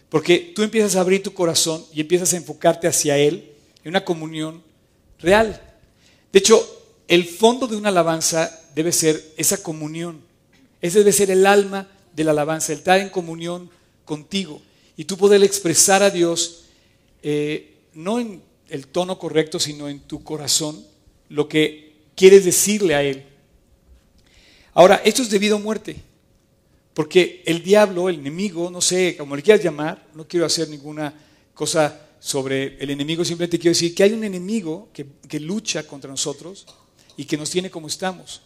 Porque tú empiezas a abrir tu corazón y empiezas a enfocarte hacia Él en una comunión real. De hecho, el fondo de una alabanza debe ser esa comunión. Ese debe ser el alma de la alabanza, el estar en comunión contigo. Y tú poder expresar a Dios eh, no en el tono correcto, sino en tu corazón, lo que quieres decirle a Él. Ahora, esto es debido a muerte, porque el diablo, el enemigo, no sé, como le quieras llamar, no quiero hacer ninguna cosa sobre el enemigo, simplemente quiero decir que hay un enemigo que, que lucha contra nosotros y que nos tiene como estamos.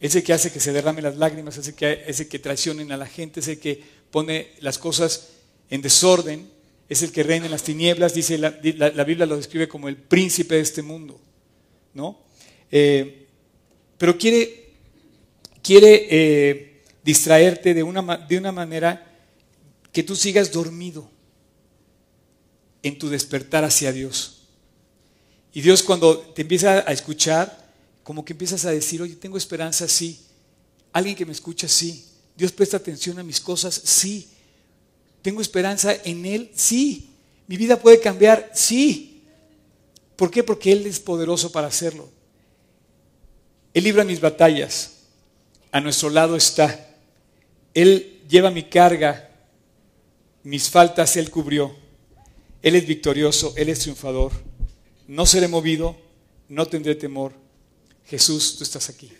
Ese que hace que se derramen las lágrimas, ese que, ese que traicionen a la gente, ese que pone las cosas en desorden, es el que reina en las tinieblas, dice la, la Biblia lo describe como el príncipe de este mundo. ¿no? Eh, pero quiere, quiere eh, distraerte de una, de una manera que tú sigas dormido en tu despertar hacia Dios. Y Dios cuando te empieza a escuchar, como que empiezas a decir, oye, tengo esperanza, sí. Alguien que me escucha, sí. Dios presta atención a mis cosas, sí. Tengo esperanza en Él, sí. Mi vida puede cambiar, sí. ¿Por qué? Porque Él es poderoso para hacerlo. Él libra mis batallas. A nuestro lado está. Él lleva mi carga. Mis faltas Él cubrió. Él es victorioso. Él es triunfador. No seré movido. No tendré temor. Jesús, tú estás aquí.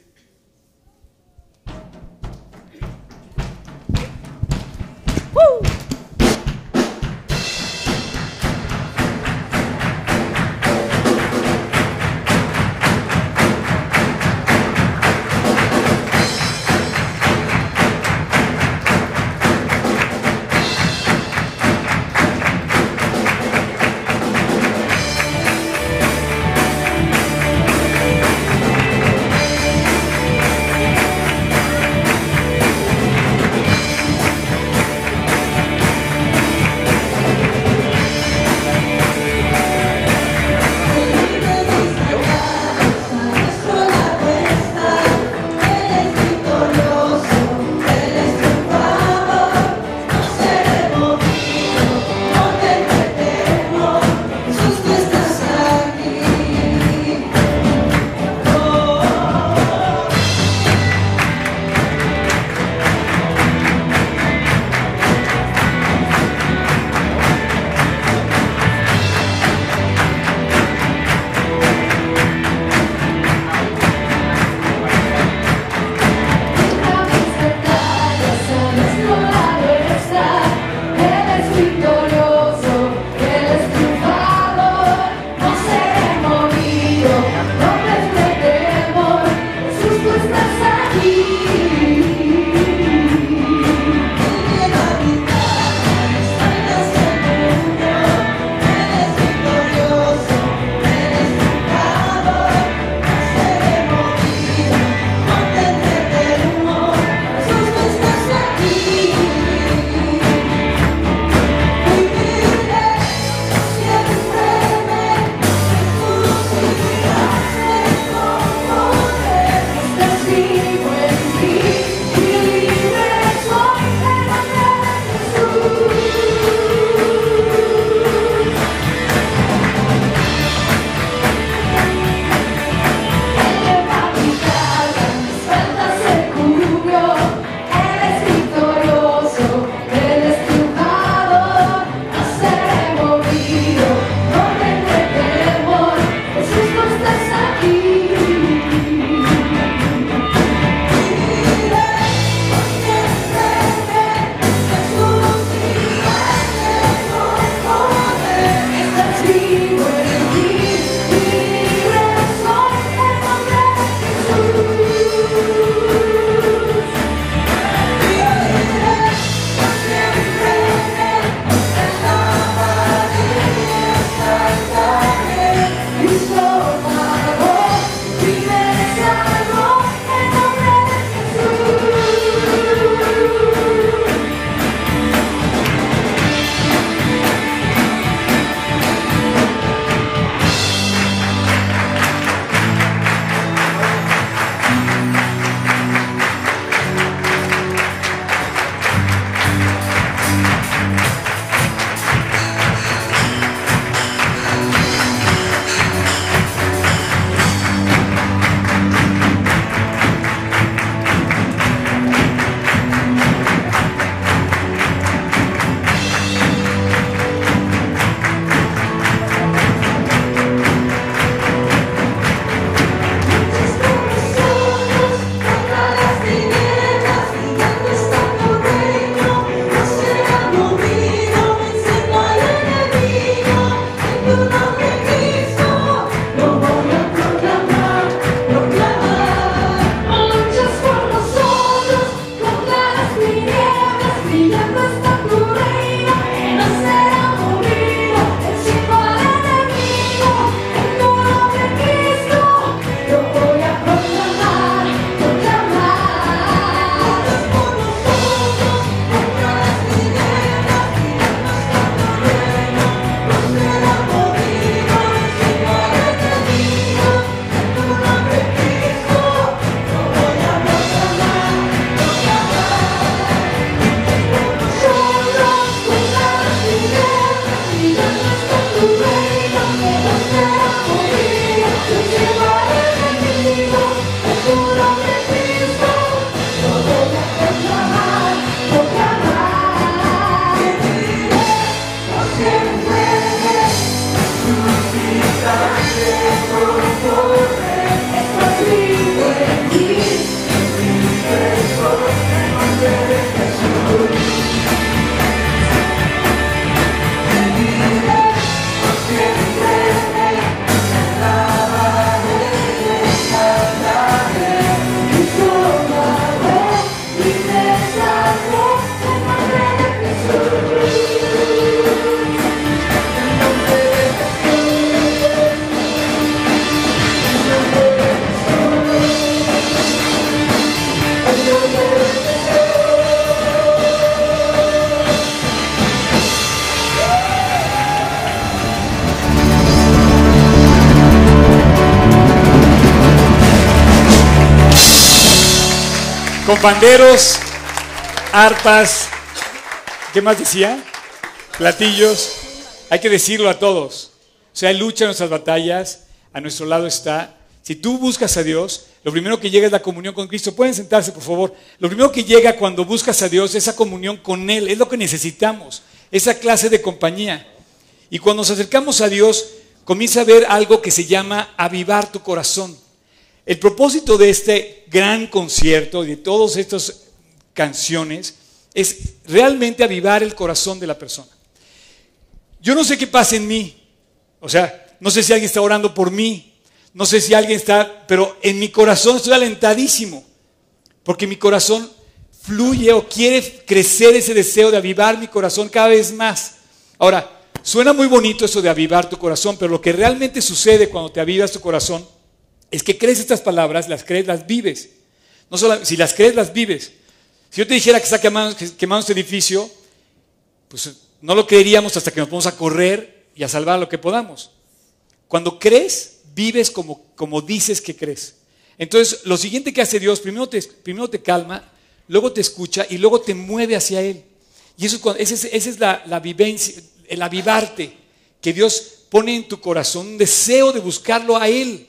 con panderos, arpas, ¿qué más decía? Platillos. Hay que decirlo a todos. O sea, lucha en nuestras batallas, a nuestro lado está. Si tú buscas a Dios, lo primero que llega es la comunión con Cristo. Pueden sentarse, por favor. Lo primero que llega cuando buscas a Dios es esa comunión con Él. Es lo que necesitamos, esa clase de compañía. Y cuando nos acercamos a Dios, comienza a ver algo que se llama avivar tu corazón. El propósito de este gran concierto y de todas estas canciones es realmente avivar el corazón de la persona. Yo no sé qué pasa en mí. O sea, no sé si alguien está orando por mí. No sé si alguien está, pero en mi corazón estoy alentadísimo. Porque mi corazón fluye o quiere crecer ese deseo de avivar mi corazón cada vez más. Ahora, suena muy bonito eso de avivar tu corazón, pero lo que realmente sucede cuando te avivas tu corazón es que crees estas palabras, las crees, las vives. No solo, si las crees, las vives. Si yo te dijera que está quemando, que- quemando este edificio, pues no lo creeríamos hasta que nos vamos a correr y a salvar lo que podamos. Cuando crees, vives como, como dices que crees. Entonces, lo siguiente que hace Dios, primero te, primero te calma, luego te escucha y luego te mueve hacia Él. Y eso, esa es, esa es la, la vivencia, el avivarte, que Dios pone en tu corazón un deseo de buscarlo a Él.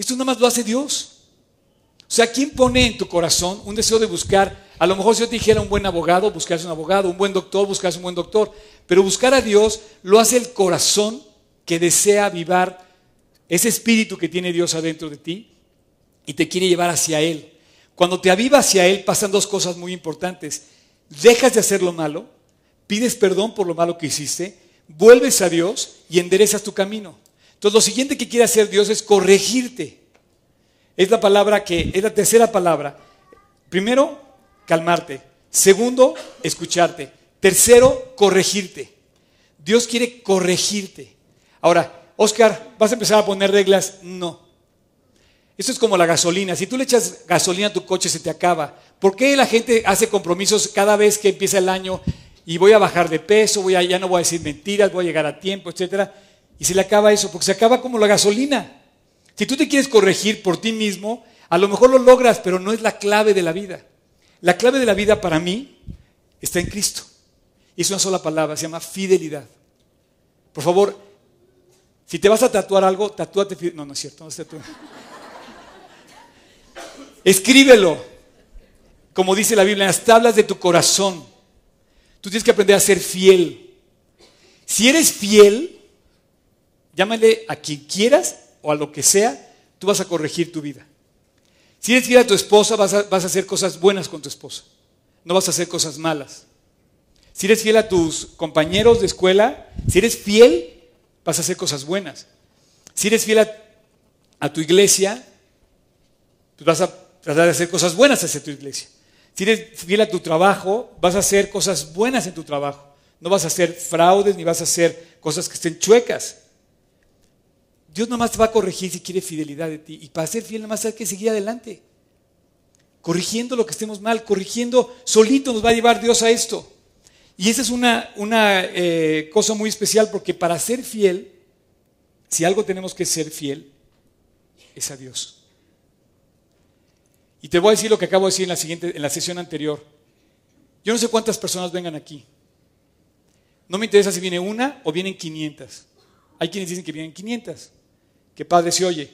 Esto nada más lo hace Dios. O sea, ¿quién pone en tu corazón un deseo de buscar? A lo mejor si yo te dijera un buen abogado, buscarse un abogado, un buen doctor, buscarse un buen doctor. Pero buscar a Dios lo hace el corazón que desea avivar ese espíritu que tiene Dios adentro de ti y te quiere llevar hacia Él. Cuando te aviva hacia Él pasan dos cosas muy importantes. Dejas de hacer lo malo, pides perdón por lo malo que hiciste, vuelves a Dios y enderezas tu camino. Entonces lo siguiente que quiere hacer Dios es corregirte. Es la palabra que, es la tercera palabra. Primero, calmarte. Segundo, escucharte. Tercero, corregirte. Dios quiere corregirte. Ahora, Oscar, ¿vas a empezar a poner reglas? No. Esto es como la gasolina. Si tú le echas gasolina a tu coche, se te acaba. ¿Por qué la gente hace compromisos cada vez que empieza el año y voy a bajar de peso, voy a, ya no voy a decir mentiras, voy a llegar a tiempo, etcétera? Y se le acaba eso, porque se acaba como la gasolina. Si tú te quieres corregir por ti mismo, a lo mejor lo logras, pero no es la clave de la vida. La clave de la vida para mí está en Cristo. Y es una sola palabra, se llama fidelidad. Por favor, si te vas a tatuar algo, tatúate. No, no es cierto, no se tatúa. Escríbelo, como dice la Biblia, en las tablas de tu corazón. Tú tienes que aprender a ser fiel. Si eres fiel, llámale a quien quieras o a lo que sea, tú vas a corregir tu vida. Si eres fiel a tu esposa, vas a, vas a hacer cosas buenas con tu esposa. No vas a hacer cosas malas. Si eres fiel a tus compañeros de escuela, si eres fiel, vas a hacer cosas buenas. Si eres fiel a, tu iglesia, pues vas a tratar de hacer cosas buenas hacia tu iglesia. Si eres fiel a tu trabajo, vas a hacer cosas buenas en tu trabajo. No vas a hacer fraudes ni vas a hacer cosas que estén chuecas. Dios nomás te va a corregir si quiere fidelidad de ti. Y para ser fiel nomás hay que seguir adelante. Corrigiendo lo que estemos mal, corrigiendo, solito nos va a llevar Dios a esto. Y esa es una, una eh, cosa muy especial porque para ser fiel, si algo tenemos que ser fiel, es a Dios. Y te voy a decir lo que acabo de decir en la, siguiente, en la sesión anterior. Yo no sé cuántas personas vengan aquí. No me interesa si viene una o vienen 500. Hay quienes dicen que vienen 500. Que padre se oye.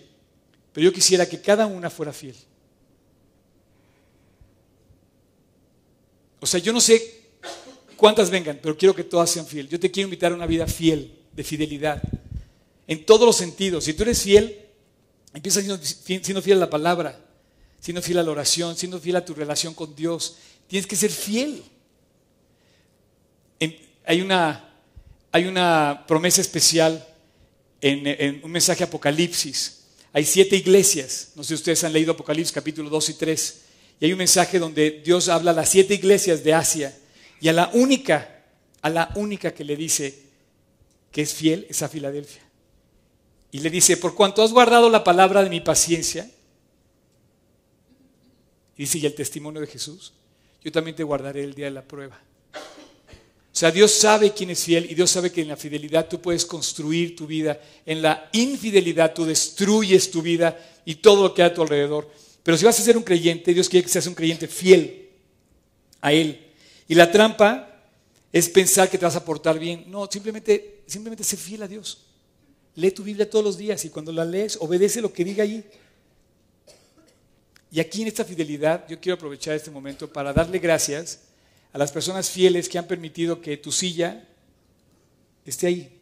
Pero yo quisiera que cada una fuera fiel. O sea, yo no sé cuántas vengan, pero quiero que todas sean fieles. Yo te quiero invitar a una vida fiel, de fidelidad. En todos los sentidos. Si tú eres fiel, empieza siendo, fiel a la palabra, siendo fiel a la oración, siendo fiel a tu relación con Dios. Tienes que ser fiel. Hay, una, hay una promesa especial en, un mensaje Apocalipsis. Hay siete iglesias. No sé si ustedes han leído Apocalipsis capítulo 2 y 3. Y hay un mensaje donde Dios habla a las siete iglesias de Asia. Y a la única, a la única que le dice que es fiel es a Filadelfia. Y le dice, por cuanto has guardado la palabra de mi paciencia, y dice, y el testimonio de Jesús, yo también te guardaré el día de la prueba. O sea, Dios sabe quién es fiel y Dios sabe que en la fidelidad tú puedes construir tu vida. En la infidelidad tú destruyes tu vida y todo lo que hay a tu alrededor. Pero si vas a ser un creyente, Dios quiere que seas un creyente fiel a Él. Y la trampa es pensar que te vas a portar bien. No, simplemente, simplemente sé fiel a Dios. Lee tu Biblia todos los días y cuando la lees, obedece lo que diga allí. Y aquí en esta fidelidad, yo quiero aprovechar este momento para darle gracias a las personas fieles que han permitido que tu silla esté ahí.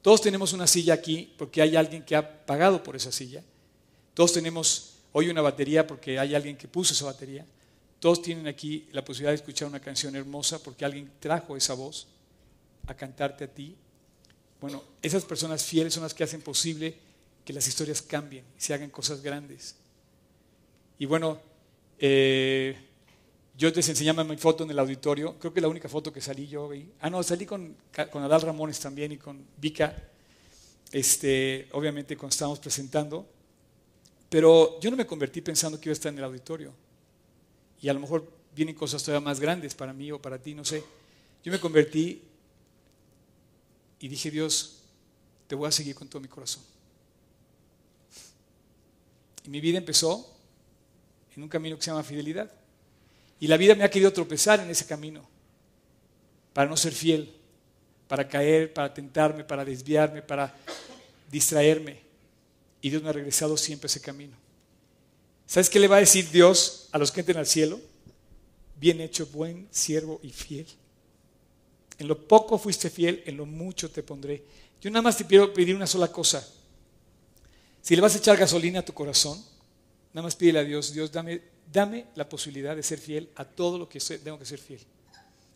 Todos tenemos una silla aquí porque hay alguien que ha pagado por esa silla. Todos tenemos hoy una batería porque hay alguien que puso esa batería. todos tienen aquí la posibilidad de escuchar una canción hermosa porque alguien trajo esa voz a cantarte a ti. Bueno, esas personas fieles son las que hacen posible que las historias cambien y se hagan cosas grandes. Y bueno, eh, yo les enseñaba mi foto en el auditorio, creo que la única foto que salí yo, ah no, salí con, con Adal Ramones también y con Vika, este, obviamente cuando estábamos presentando, pero yo no me convertí pensando que iba a estar en el auditorio. Y a lo mejor vienen cosas todavía más grandes para mí o para ti, no sé. Yo me convertí y dije, Dios, te voy a seguir con todo mi corazón. Y mi vida empezó en un camino que se llama fidelidad. Y la vida me ha querido tropezar en ese camino, para no ser fiel, para caer, para tentarme, para desviarme, para distraerme. Y Dios me ha regresado siempre a ese camino. ¿Sabes qué le va a decir Dios a los que entren al cielo? Bien hecho, buen siervo y fiel. En lo poco fuiste fiel, en lo mucho te pondré. Yo nada más te quiero pedir una sola cosa. Si le vas a echar gasolina a tu corazón, nada más pídele a Dios, Dios, dame, dame la posibilidad de ser fiel a todo lo que tengo que ser fiel.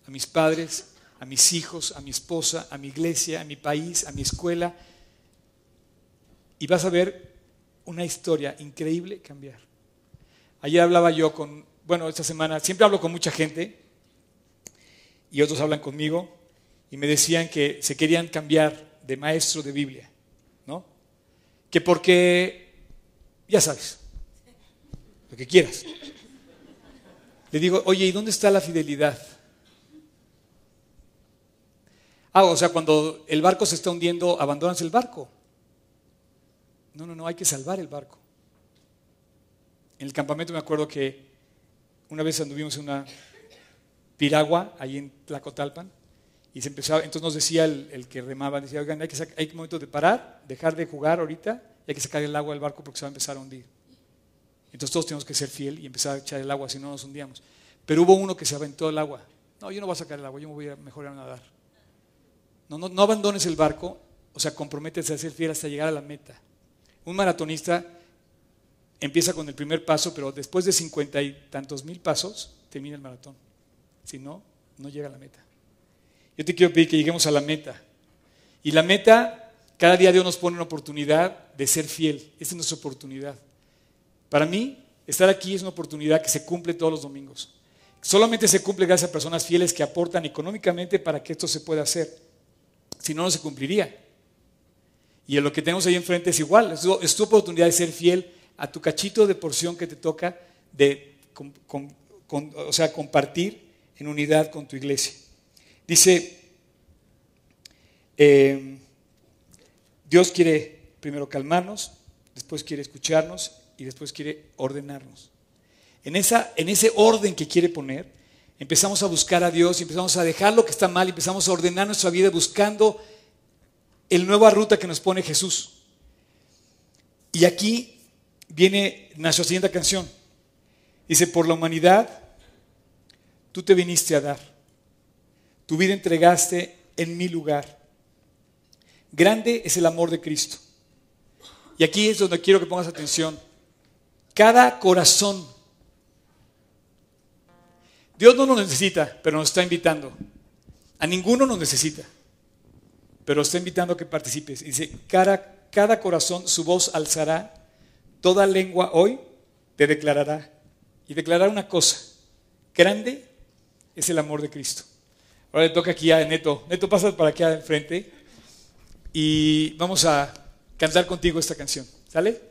A mis padres, a mis hijos, a mi esposa, a mi iglesia, a mi país, a mi escuela. Y vas a ver una historia increíble cambiar. Ayer hablaba yo con, bueno, esta semana, siempre hablo con mucha gente y otros hablan conmigo y me decían que se querían cambiar de maestro de Biblia, ¿no? Que porque, ya sabes, lo que quieras. Le digo, oye, ¿y dónde está la fidelidad? Ah, o sea, cuando el barco se está hundiendo, abandonas el barco. No, no, no, hay que salvar el barco. En el campamento me acuerdo que una vez anduvimos en una piragua ahí en Tlacotalpan y se empezaba, entonces nos decía el, que remaba, decía, oigan, hay que hay momento de parar, dejar de jugar ahorita y hay que sacar el agua del barco porque se va a empezar a hundir. Entonces todos tenemos que ser fiel y empezar a echar el agua, si no nos hundíamos. Pero hubo uno que se aventó el agua. No, yo no voy a sacar el agua, yo me voy a mejorar a nadar. No, no, no abandones el barco, o sea, comprométete a ser fiel hasta llegar a la meta. Un maratonista empieza con el primer paso, pero después de cincuenta y tantos mil pasos, termina el maratón. Si no, no llega a la meta. Yo te quiero pedir que lleguemos a la meta. Y la meta, cada día Dios nos pone una oportunidad de ser fiel. Esta es nuestra oportunidad. Para mí, estar aquí es una oportunidad que se cumple todos los domingos. Solamente se cumple gracias a personas fieles que aportan económicamente para que esto se pueda hacer. Si no, no se cumpliría. Y lo que tenemos ahí enfrente es igual. Es tu, oportunidad de ser fiel a tu cachito de porción que te toca de o sea, compartir en unidad con tu iglesia. Dice, eh, Dios quiere primero calmarnos, después quiere escucharnos y después quiere ordenarnos. En, esa, en ese orden que quiere poner, empezamos a buscar a Dios empezamos a dejar lo que está mal empezamos a ordenar nuestra vida buscando el nueva ruta que nos pone Jesús. Y aquí viene nuestra siguiente canción. Dice, por la humanidad, tú te viniste a dar. Tu vida entregaste en mi lugar. Grande es el amor de Cristo. Y aquí es donde quiero que pongas atención. Cada corazón. Dios no nos necesita, pero nos está invitando. A ninguno nos necesita, pero está invitando a que participes. Dice, cada, cada corazón su voz alzará, toda lengua hoy te declarará. Y declarará una cosa, grande es el amor de Cristo. Ahora le toca aquí a Neto. Neto, pasa para aquí enfrente y vamos a cantar contigo esta canción. ¿Sale?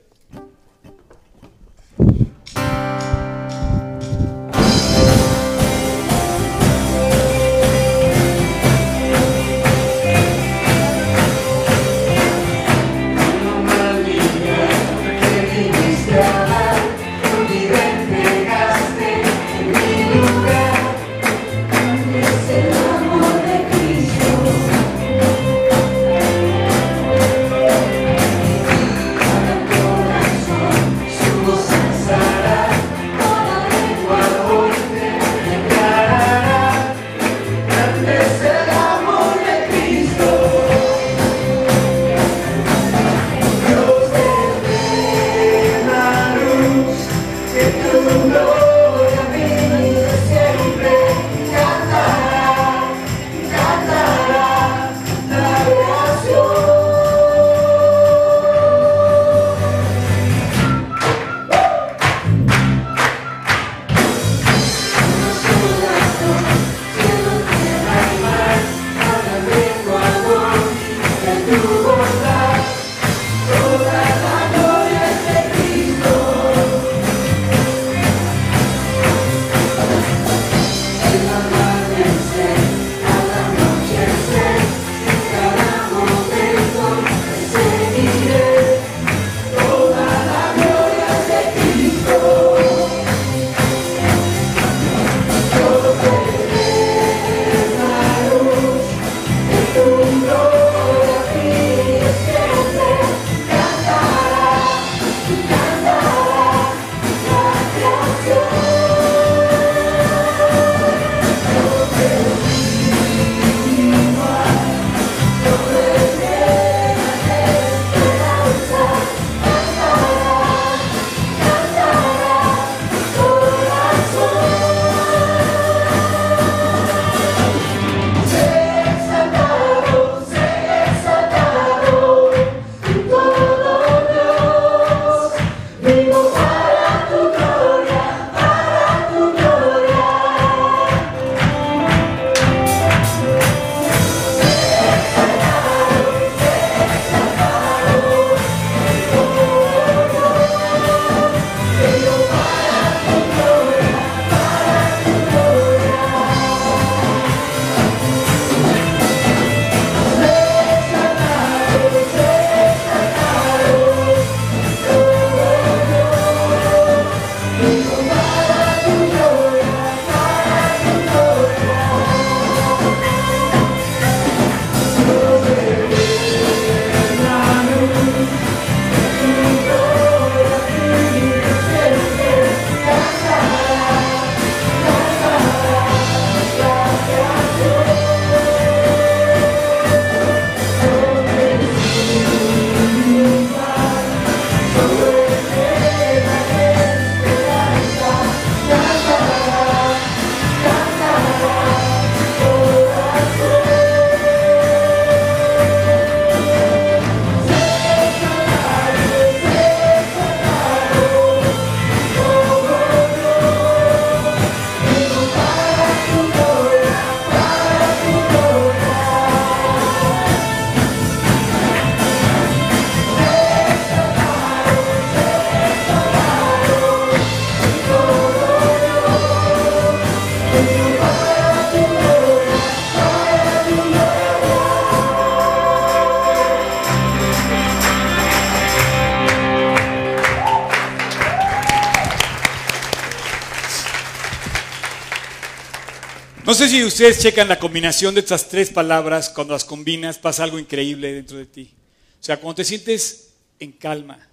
Sé si ustedes checan la combinación de estas tres palabras, cuando las combinas pasa algo increíble dentro de ti. O sea, cuando te sientes en calma,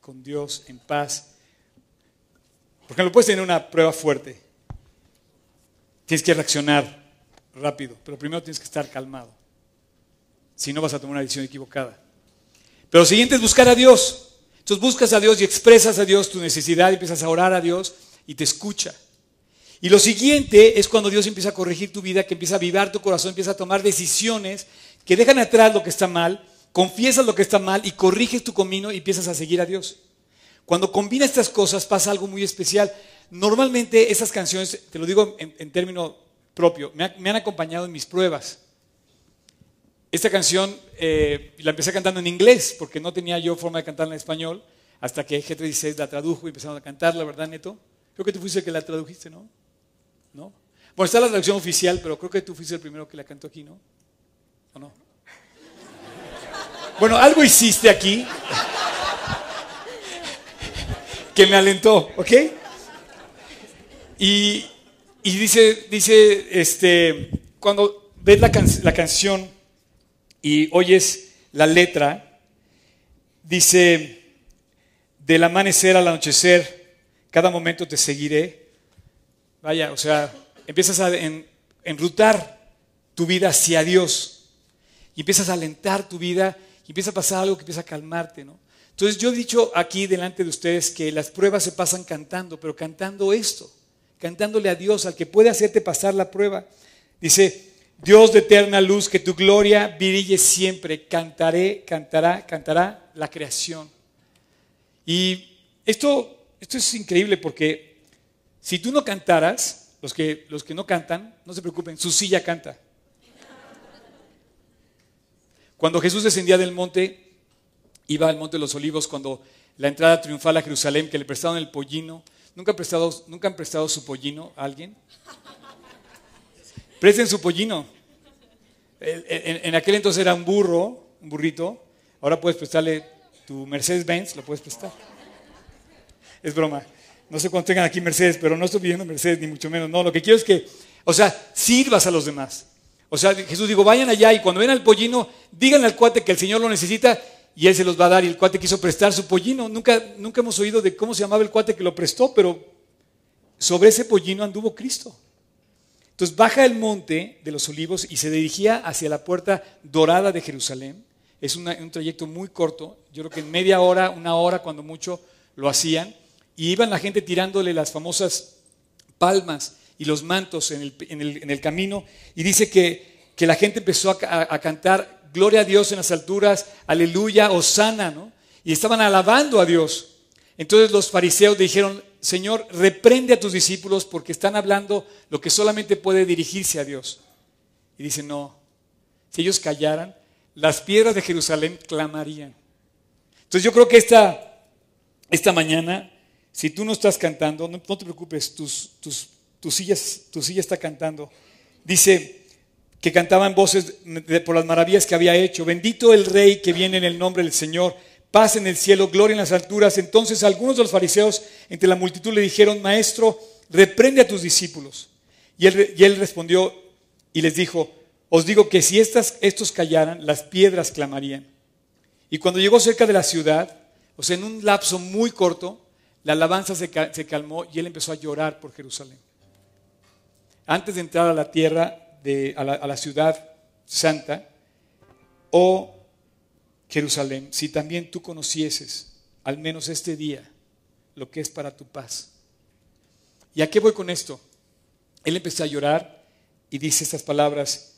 con Dios, en paz. Por ejemplo, puedes tener una prueba fuerte. Tienes que reaccionar rápido, pero primero tienes que estar calmado. Si no vas a tomar una decisión equivocada. Pero lo siguiente es buscar a Dios. Entonces buscas a Dios y expresas a Dios tu necesidad, y empiezas a orar a Dios y te escucha. Y lo siguiente es cuando Dios empieza a corregir tu vida, que empieza a avivar tu corazón, empieza a tomar decisiones que dejan atrás lo que está mal, confiesas lo que está mal y corriges tu camino y empiezas a seguir a Dios. Cuando combinas estas cosas pasa algo muy especial. Normalmente esas canciones, te lo digo en, en término propio, me, ha- me han acompañado en mis pruebas. Esta canción eh, la empecé cantando en inglés porque no tenía yo forma de cantarla en español hasta que G36 la tradujo y empezaron a cantarla, ¿verdad, Neto? Creo que tú fuiste el que la tradujiste, ¿no? ¿No? Bueno, está la traducción oficial, pero creo que tú fuiste el primero que la cantó aquí, ¿no? ¿O no? Bueno, algo hiciste aquí que me alentó, ¿ok? Y, y dice, dice, este, cuando ves la, can- la canción y oyes la letra, dice, del amanecer al anochecer, cada momento te seguiré. Vaya, o sea, empiezas a en- enrutar tu vida hacia Dios y empiezas a alentar tu vida y empieza a pasar algo que empieza a calmarte, ¿no? Entonces yo he dicho aquí delante de ustedes que las pruebas se pasan cantando, pero cantando esto, cantándole a Dios, al que puede hacerte pasar la prueba. Dice, Dios de eterna luz, que tu gloria brille siempre, cantaré, cantará, cantará la creación. Y esto, esto es increíble porque si tú no cantaras, los que, los que no cantan, no se preocupen, su silla canta. Cuando Jesús descendía del monte, iba al monte de los olivos, cuando la entrada triunfal a Jerusalén, que le prestaron el pollino. ¿Nunca han prestado, ¿nunca han prestado su pollino a alguien? Presten su pollino. En, en aquel entonces era un burro, un burrito. Ahora puedes prestarle tu Mercedes Benz, lo puedes prestar. Es broma. No sé cuánto tengan aquí Mercedes, pero no estoy pidiendo Mercedes, ni mucho menos. No, lo que quiero es que, o sea, sirvas a los demás. O sea, Jesús dijo, vayan allá y cuando ven al pollino, díganle al cuate que el Señor lo necesita y él se los va a dar. Y el cuate quiso prestar su pollino. Nunca, nunca hemos oído de cómo se llamaba el cuate que lo prestó, pero sobre ese pollino anduvo Cristo. Entonces baja el monte de los olivos y se dirigía hacia la puerta dorada de Jerusalén. Es un trayecto muy corto, yo creo que en media hora, una hora cuando mucho lo hacían. Y iban la gente tirándole las famosas palmas y los mantos en el, camino. Y dice que, que la gente empezó a, ca- a cantar, gloria a Dios en las alturas, aleluya, osana, ¿no? Y estaban alabando a Dios. Entonces los fariseos dijeron, Señor, reprende a tus discípulos porque están hablando lo que solamente puede dirigirse a Dios. Y dice, no, si ellos callaran, las piedras de Jerusalén clamarían. Entonces yo creo que esta, esta mañana, si tú no estás cantando, no, te preocupes, tus, tus, tus sillas, tu silla está cantando. Dice que cantaban voces por las maravillas que había hecho. Bendito el Rey que viene en el nombre del Señor. Paz en el cielo, gloria en las alturas. Entonces algunos de los fariseos entre la multitud le dijeron, Maestro, reprende a tus discípulos. Y él, y él respondió y les dijo, os digo que si estas, estos callaran, las piedras clamarían. Y cuando llegó cerca de la ciudad, o sea, en un lapso muy corto, la alabanza se, se calmó y él empezó a llorar por Jerusalén. Antes de entrar a la tierra, de, a, la, a la ciudad santa, oh Jerusalén, si también tú conocieses, al menos este día, lo que es para tu paz. ¿Y a qué voy con esto? Él empezó a llorar y dice estas palabras,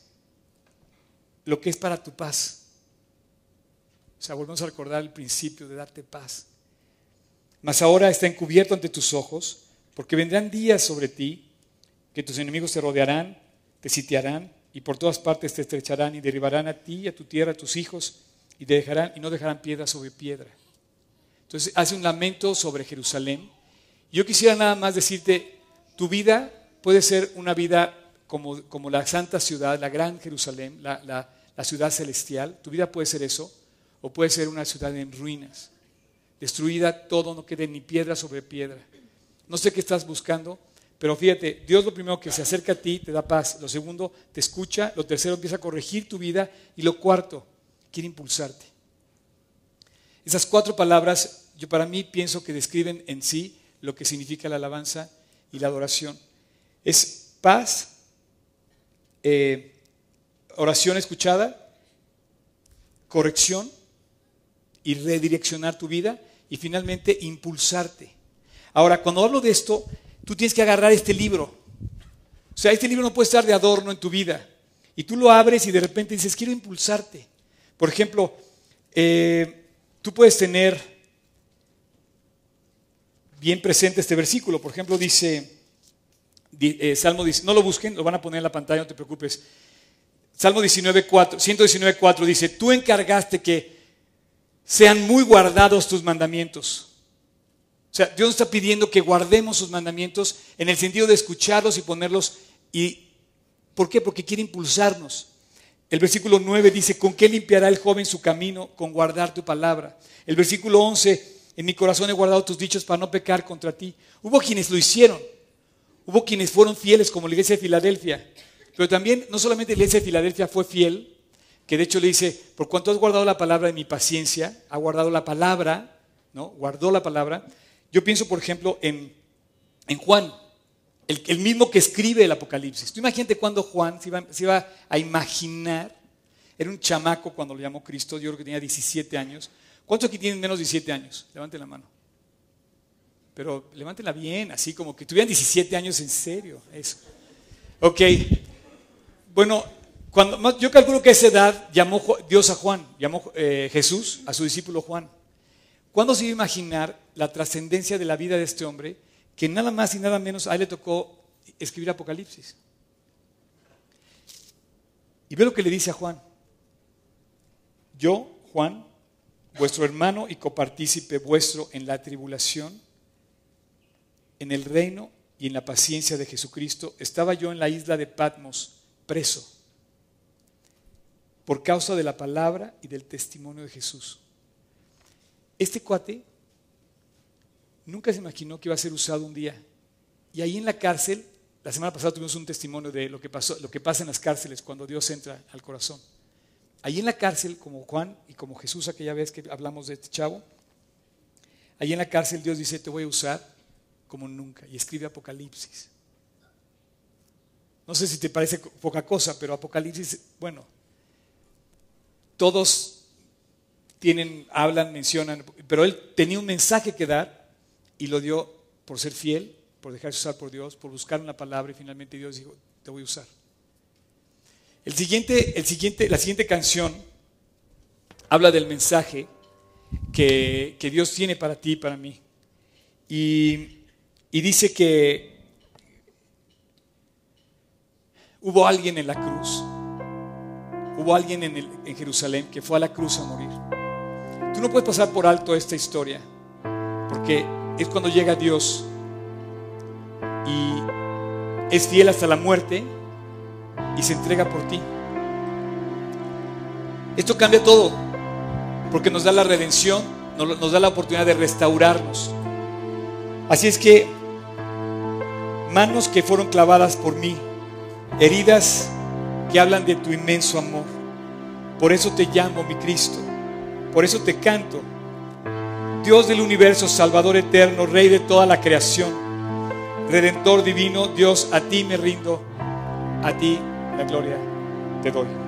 lo que es para tu paz. O sea, volvemos a recordar el principio de darte paz. Mas ahora está encubierto ante tus ojos, porque vendrán días sobre ti que tus enemigos te rodearán, te sitiarán y por todas partes te estrecharán y derribarán a ti y a tu tierra, a tus hijos y, te dejarán, y no dejarán piedra sobre piedra. Entonces hace un lamento sobre Jerusalén. Yo quisiera nada más decirte, tu vida puede ser una vida como, como la santa ciudad, la gran Jerusalén, la, la- la ciudad celestial. Tu vida puede ser eso, o puede ser una ciudad en ruinas, destruida, todo, no quede ni piedra sobre piedra. No sé qué estás buscando, pero fíjate, Dios lo primero que se acerca a ti te da paz, lo segundo te escucha, lo tercero empieza a corregir tu vida y lo cuarto quiere impulsarte. Esas cuatro palabras yo para mí pienso que describen en sí lo que significa la alabanza y la adoración. Es paz, eh, oración escuchada, corrección y redireccionar tu vida y finalmente impulsarte. Ahora, cuando hablo de esto, tú tienes que agarrar este libro. O sea, este libro no puede estar de adorno en tu vida. Y tú lo abres y de repente dices, quiero impulsarte. Por ejemplo, eh, tú puedes tener bien presente este versículo. Por ejemplo, dice, di- eh, Salmo dice, no lo busquen, lo van a poner en la pantalla, no te preocupes. Salmo 19.4, 119.4 dice, tú encargaste que sean muy guardados tus mandamientos. O sea, Dios está pidiendo que guardemos sus mandamientos en el sentido de escucharlos y ponerlos. ¿Y por qué? Porque quiere impulsarnos. El versículo 9 dice, ¿con qué limpiará el joven su camino? Con guardar tu palabra. El versículo 11, en mi corazón he guardado tus dichos para no pecar contra ti. Hubo quienes lo hicieron. Hubo quienes fueron fieles, como la iglesia de Filadelfia. Pero también, no solamente la iglesia de Filadelfia fue fiel, que de hecho le dice, por cuanto has guardado la palabra de mi paciencia, ha guardado la palabra, ¿no? Guardó la palabra. Yo pienso, por ejemplo, en, en Juan, el, el mismo que escribe el Apocalipsis. Tú imagínate cuando Juan se iba, se iba a imaginar, era un chamaco cuando lo llamó Cristo, yo creo que tenía 17 años. ¿Cuántos aquí tienen menos de 17 años? Levanten la mano. Pero levántenla bien, así como que tuvieran 17 años en serio, eso. Ok. Bueno, cuando, yo calculo que a esa edad llamó Dios a Juan, llamó eh, Jesús a su discípulo Juan. ¿Cuándo se iba a imaginar la trascendencia de la vida de este hombre que nada más y nada menos a él le tocó escribir Apocalipsis? Y ve lo que le dice a Juan. Yo, Juan, vuestro hermano y copartícipe vuestro en la tribulación, en el reino y en la paciencia de Jesucristo, estaba yo en la isla de Patmos, preso, por causa de la palabra y del testimonio de Jesús. Este cuate nunca se imaginó que iba a ser usado un día. Y ahí en la cárcel, la semana pasada tuvimos un testimonio de lo que, pasa en las cárceles cuando Dios entra al corazón. Ahí en la cárcel, como Juan y como Jesús aquella vez que hablamos de este chavo, ahí en la cárcel Dios dice, te voy a usar como nunca. Y escribe Apocalipsis. No sé si te parece poca cosa, pero Apocalipsis, bueno, todos tienen, hablan, mencionan, pero él tenía un mensaje que dar y lo dio por ser fiel, por dejarse usar por Dios, por buscar una palabra y finalmente Dios dijo, te voy a usar. El siguiente, el siguiente, la siguiente canción habla del mensaje que, Dios tiene para ti y para mí. Y dice que hubo alguien en la cruz, hubo alguien en, Jerusalén que fue a la cruz a morir. Tú no puedes pasar por alto esta historia, porque es cuando llega Dios y es fiel hasta la muerte y se entrega por ti. Esto cambia todo, porque nos da la redención, nos nos da la oportunidad de restaurarnos. Así es que manos que fueron clavadas por mí, heridas que hablan de tu inmenso amor. Por eso te llamo, mi Cristo. Por eso te canto. Dios del universo, Salvador eterno, Rey de toda la creación, Redentor divino, Dios, a ti me rindo, a ti la gloria te doy.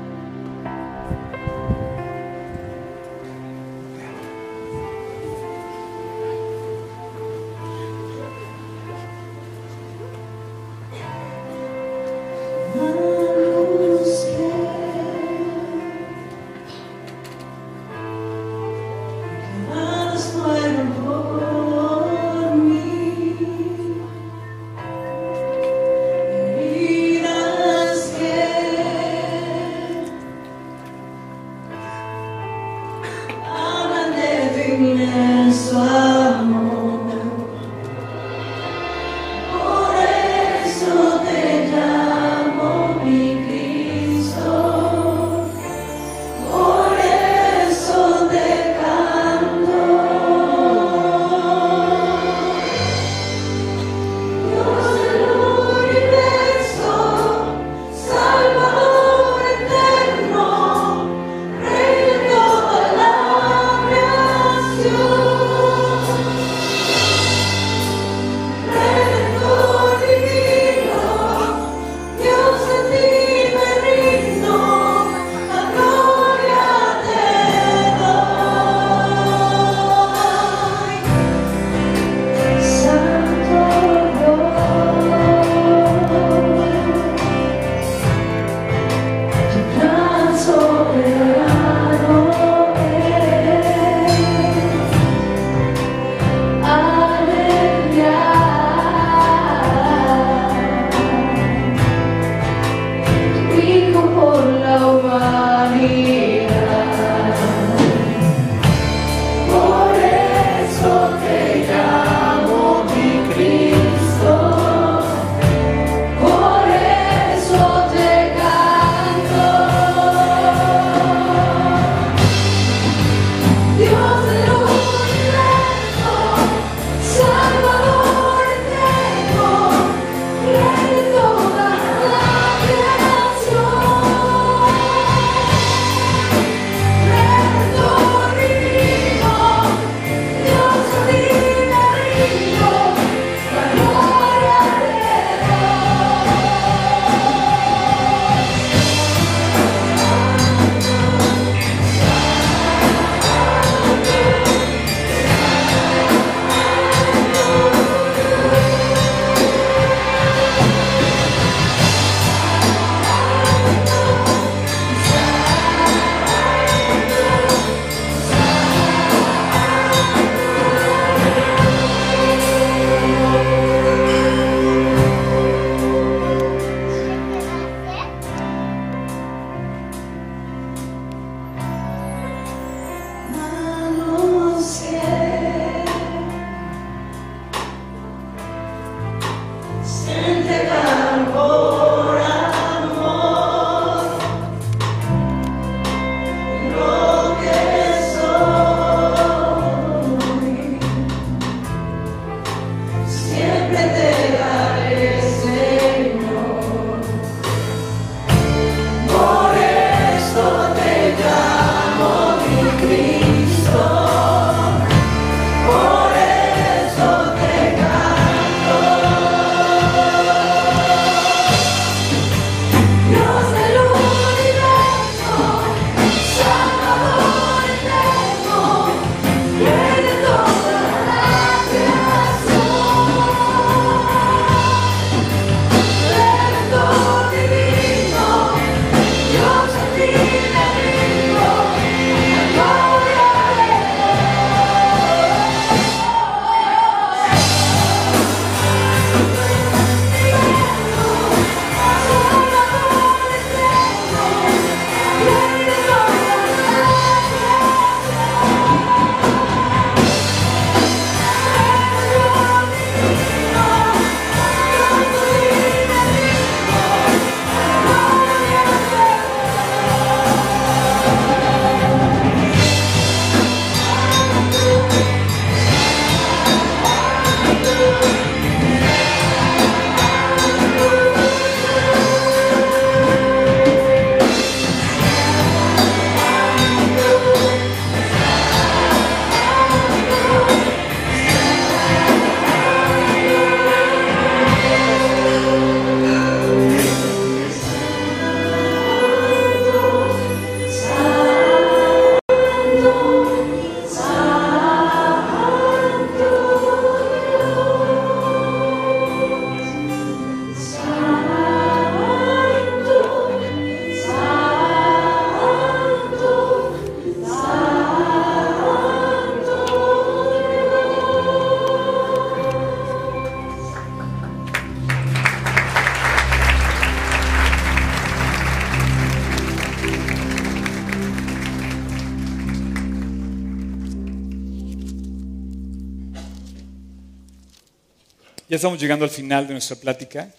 Estamos llegando al final de nuestra plática.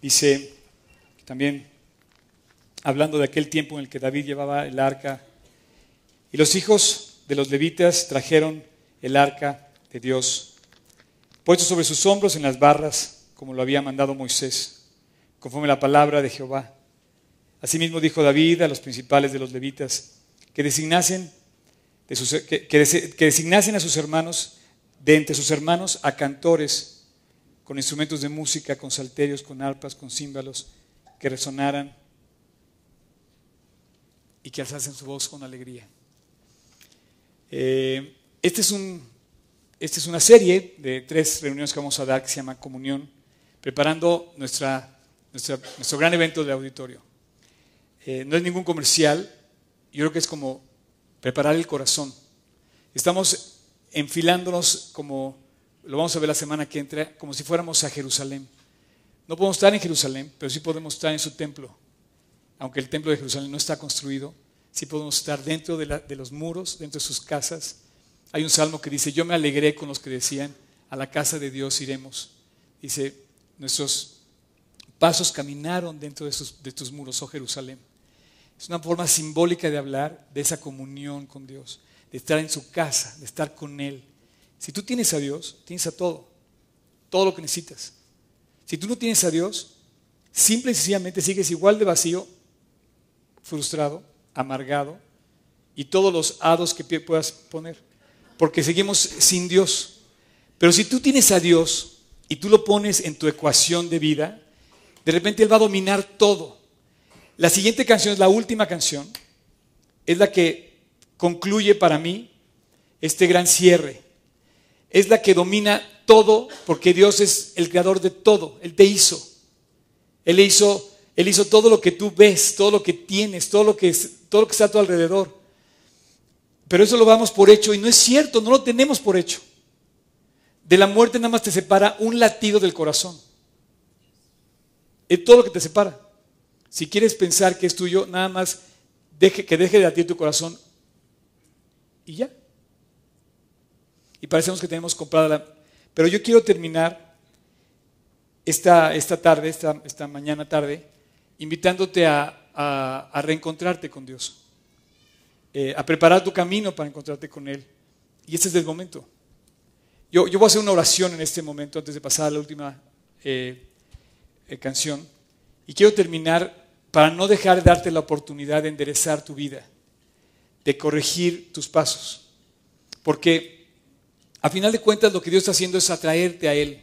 Dice también, hablando de aquel tiempo en el que David llevaba el arca, y los hijos de los levitas trajeron el arca de Dios, puesto sobre sus hombros en las barras, como lo había mandado Moisés, conforme la palabra de Jehová. Asimismo dijo David a los principales de los levitas que designasen, de sus- que- que designasen a sus hermanos de entre sus hermanos a cantores con instrumentos de música, con salterios, con arpas, con címbalos, que resonaran y que alzasen su voz con alegría. Eh, este es un, esta es una serie de tres reuniones que vamos a dar que se llama Comunión, preparando nuestra, nuestra- nuestro gran evento de auditorio. Eh, no es ningún comercial, yo creo que es como preparar el corazón. Estamos enfilándonos como, lo vamos a ver la semana que entra, como si fuéramos a Jerusalén. No podemos estar en Jerusalén, pero sí podemos estar en su templo. Aunque el templo de Jerusalén no está construido, sí podemos estar dentro de, los muros, dentro de sus casas. Hay un salmo que dice, yo me alegré con los que decían, a la casa de Dios iremos. Dice, nuestros pasos caminaron dentro de, sus- de tus muros, oh Jerusalén. Es una forma simbólica de hablar de esa comunión con Dios, de estar en su casa, de estar con Él. Si tú tienes a Dios, tienes a todo, todo lo que necesitas. Si tú no tienes a Dios, simple y sencillamente sigues igual de vacío, frustrado, amargado y todos los hados que puedas poner, porque seguimos sin Dios. Pero si tú tienes a Dios y tú lo pones en tu ecuación de vida, de repente Él va a dominar todo. La siguiente canción es la última canción, es la que concluye para mí este gran cierre. Es la que domina todo, porque Dios es el creador de todo, Él te hizo. Él hizo, Él hizo todo lo que tú ves, todo lo que tienes, todo lo que, todo lo que está a tu alrededor. Pero eso lo damos por hecho y no es cierto, no lo tenemos por hecho. De la muerte nada más te separa un latido del corazón. Es todo lo que te separa. Si quieres pensar que es tuyo, nada más deje, que deje de latir tu corazón y ya. Y parecemos que tenemos comprada la... Pero yo quiero terminar esta, esta tarde, esta, esta mañana tarde, invitándote a, a- reencontrarte con Dios, eh, a preparar tu camino para encontrarte con Él. Y este es el momento. Yo, yo voy a hacer una oración en este momento antes de pasar a la última eh, eh, canción. Y quiero terminar para no dejar de darte la oportunidad de enderezar tu vida, de corregir tus pasos. Porque a final de cuentas lo que Dios está haciendo es atraerte a Él.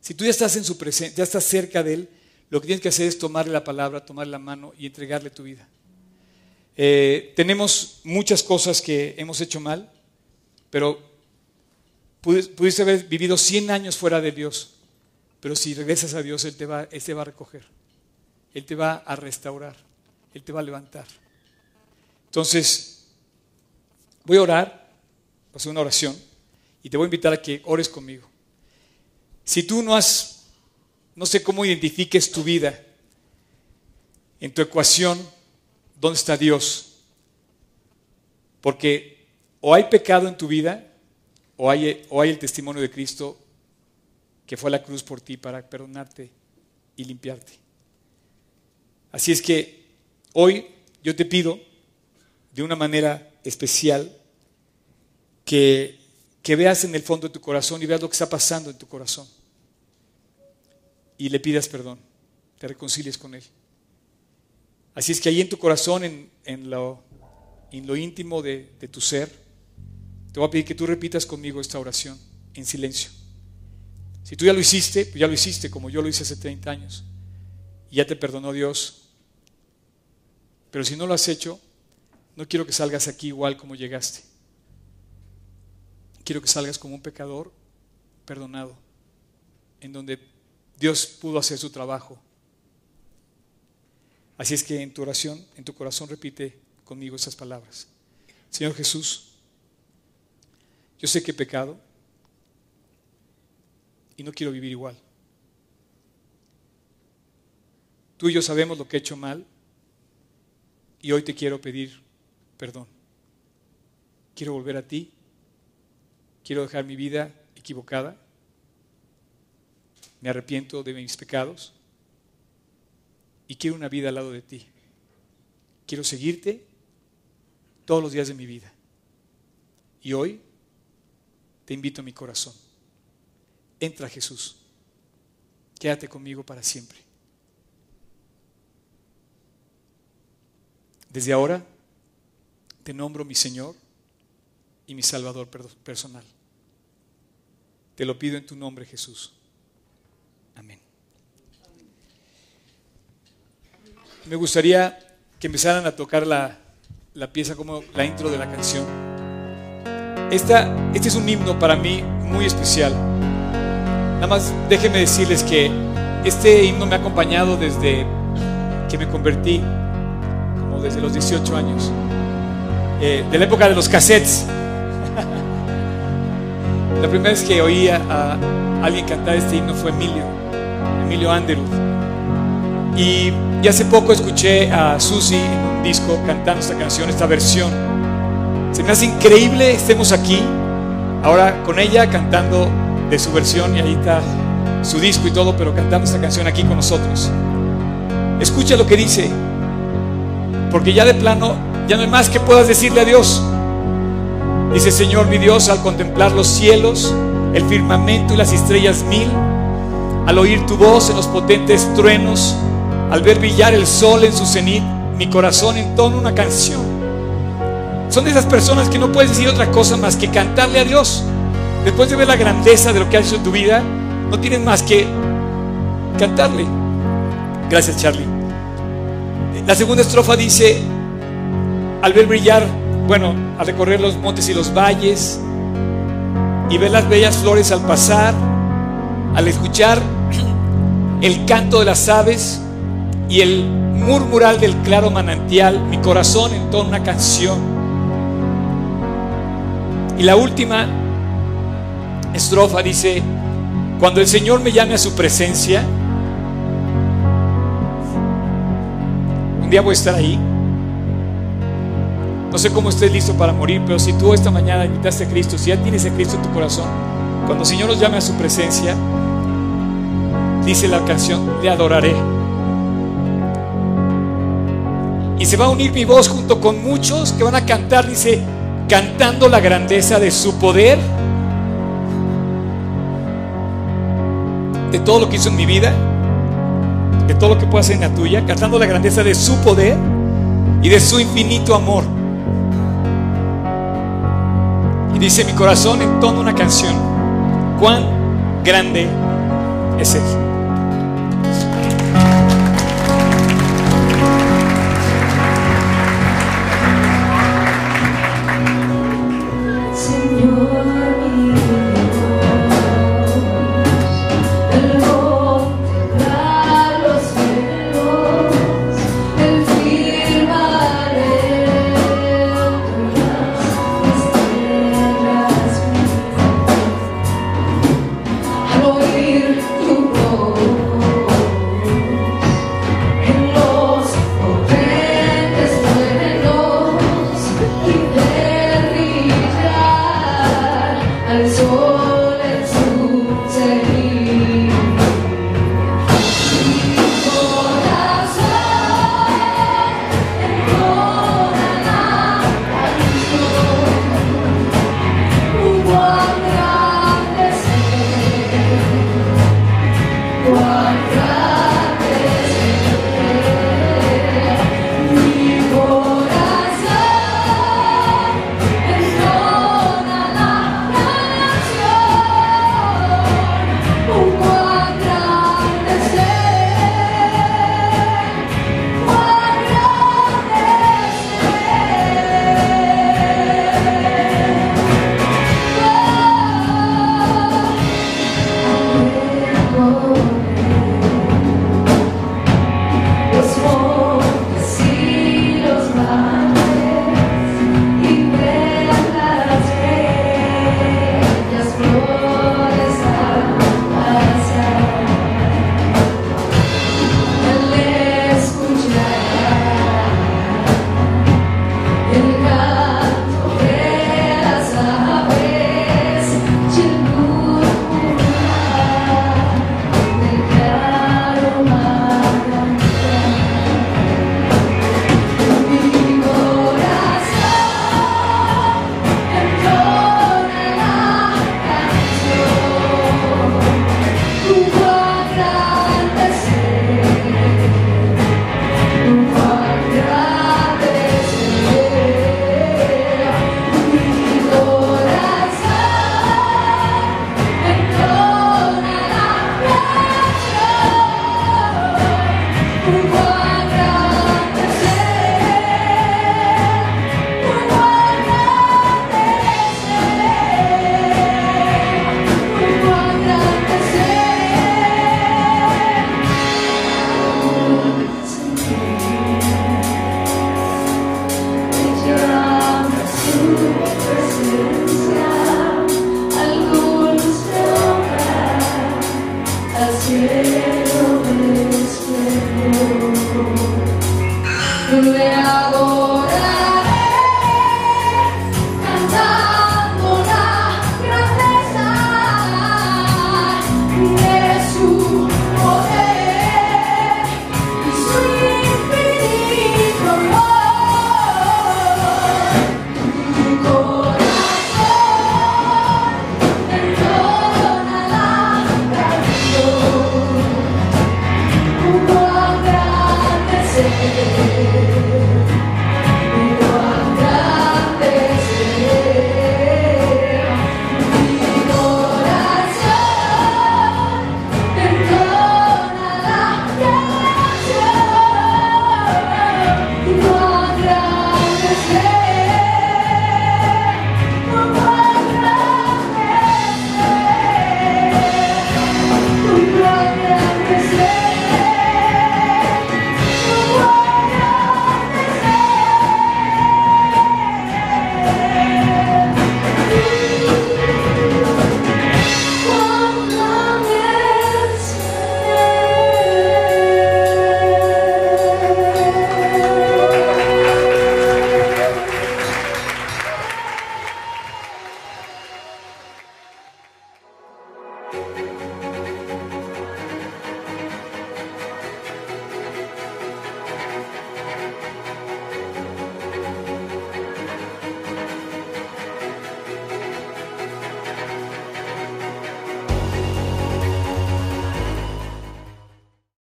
Si tú ya estás en su presencia, ya estás cerca de Él, lo que tienes que hacer es tomarle la palabra, tomarle la mano y entregarle tu vida. Eh, tenemos muchas cosas que hemos hecho mal, pero pudi- pudiste haber vivido 100 años fuera de Dios, pero si regresas a Dios, Él te va, Él te va a recoger, Él te va a restaurar. Él te va a levantar. Entonces, voy a orar, voy a hacer una oración y te voy a invitar a que ores conmigo. Si tú no has, no sé cómo identifiques tu vida, en tu ecuación, ¿dónde está Dios? Porque o hay pecado en tu vida, o hay, o hay el testimonio de Cristo que fue a la cruz por ti para perdonarte y limpiarte. Así es que hoy yo te pido de una manera especial que, que veas en el fondo de tu corazón y veas lo que está pasando en tu corazón. Y le pidas perdón, te reconcilies con Él. Así es que ahí en tu corazón, en, en lo, en lo íntimo de, de tu ser, te voy a pedir que tú repitas conmigo esta oración en silencio. Si tú ya lo hiciste, pues ya lo hiciste como yo lo hice hace 30 años. Y ya te perdonó Dios. Pero si no lo has hecho, no quiero que salgas aquí igual como llegaste. Quiero que salgas como un pecador perdonado, en donde Dios pudo hacer su trabajo. Así es que en tu oración, en tu corazón repite conmigo esas palabras. Señor Jesús, yo sé que he pecado y no quiero vivir igual. Tú y yo sabemos lo que he hecho mal y hoy te quiero pedir perdón. Quiero volver a ti. Quiero dejar mi vida equivocada. Me arrepiento de mis pecados y quiero una vida al lado de ti. Quiero seguirte todos los días de mi vida. Y hoy te invito a mi corazón. Entra Jesús. Quédate conmigo para siempre. Desde ahora te nombro mi Señor y mi Salvador personal. Te lo pido en tu nombre, Jesús. Amén. Me gustaría que empezaran a tocar la, la pieza como la intro de la canción. Esta, este es un himno para mí muy especial. Nada más déjenme decirles que este himno me ha acompañado desde que me convertí, como desde los 18 años, eh, de la época de los cassettes. <laughs> la primera vez que oí a, alguien cantar este himno fue Emilio, Emilio Underwood. Y, y hace poco escuché a Susi en un disco cantando esta canción, esta versión. Se me hace increíble estemos aquí, ahora con ella cantando de su versión y ahí está su disco y todo, pero cantando esta canción aquí con nosotros. Escucha lo que dice, porque ya de plano ya no hay más que puedas decirle a Dios. Dice Señor mi Dios, al contemplar los cielos, el firmamento y las estrellas mil, al oír tu voz en los potentes truenos, al ver brillar el sol en su cenit, mi corazón entona una canción. Son de esas personas que no puedes decir otra cosa más que cantarle a Dios. Después de ver la grandeza de lo que ha hecho en tu vida, no tienes más que cantarle. Gracias, Charlie. La segunda estrofa dice, al ver brillar, bueno, al recorrer los montes y los valles, y ver las bellas flores al pasar, al escuchar <clears throat> el canto de las aves y el murmural del claro manantial, mi corazón entona una canción. Y la última estrofa dice, cuando el Señor me llame a su presencia, un día voy a estar ahí. No sé cómo estés listo para morir, pero si tú esta mañana invitaste a Cristo, si ya tienes a Cristo en tu corazón, cuando el Señor nos llame a su presencia, dice la canción, le adoraré. Y se va a unir mi voz junto con muchos que van a cantar, dice, cantando la grandeza de su poder, de todo lo que hizo en mi vida, de todo lo que puede hacer en la tuya, cantando la grandeza de su poder y de su infinito amor. Y dice mi corazón entona una canción, cuán grande es Él.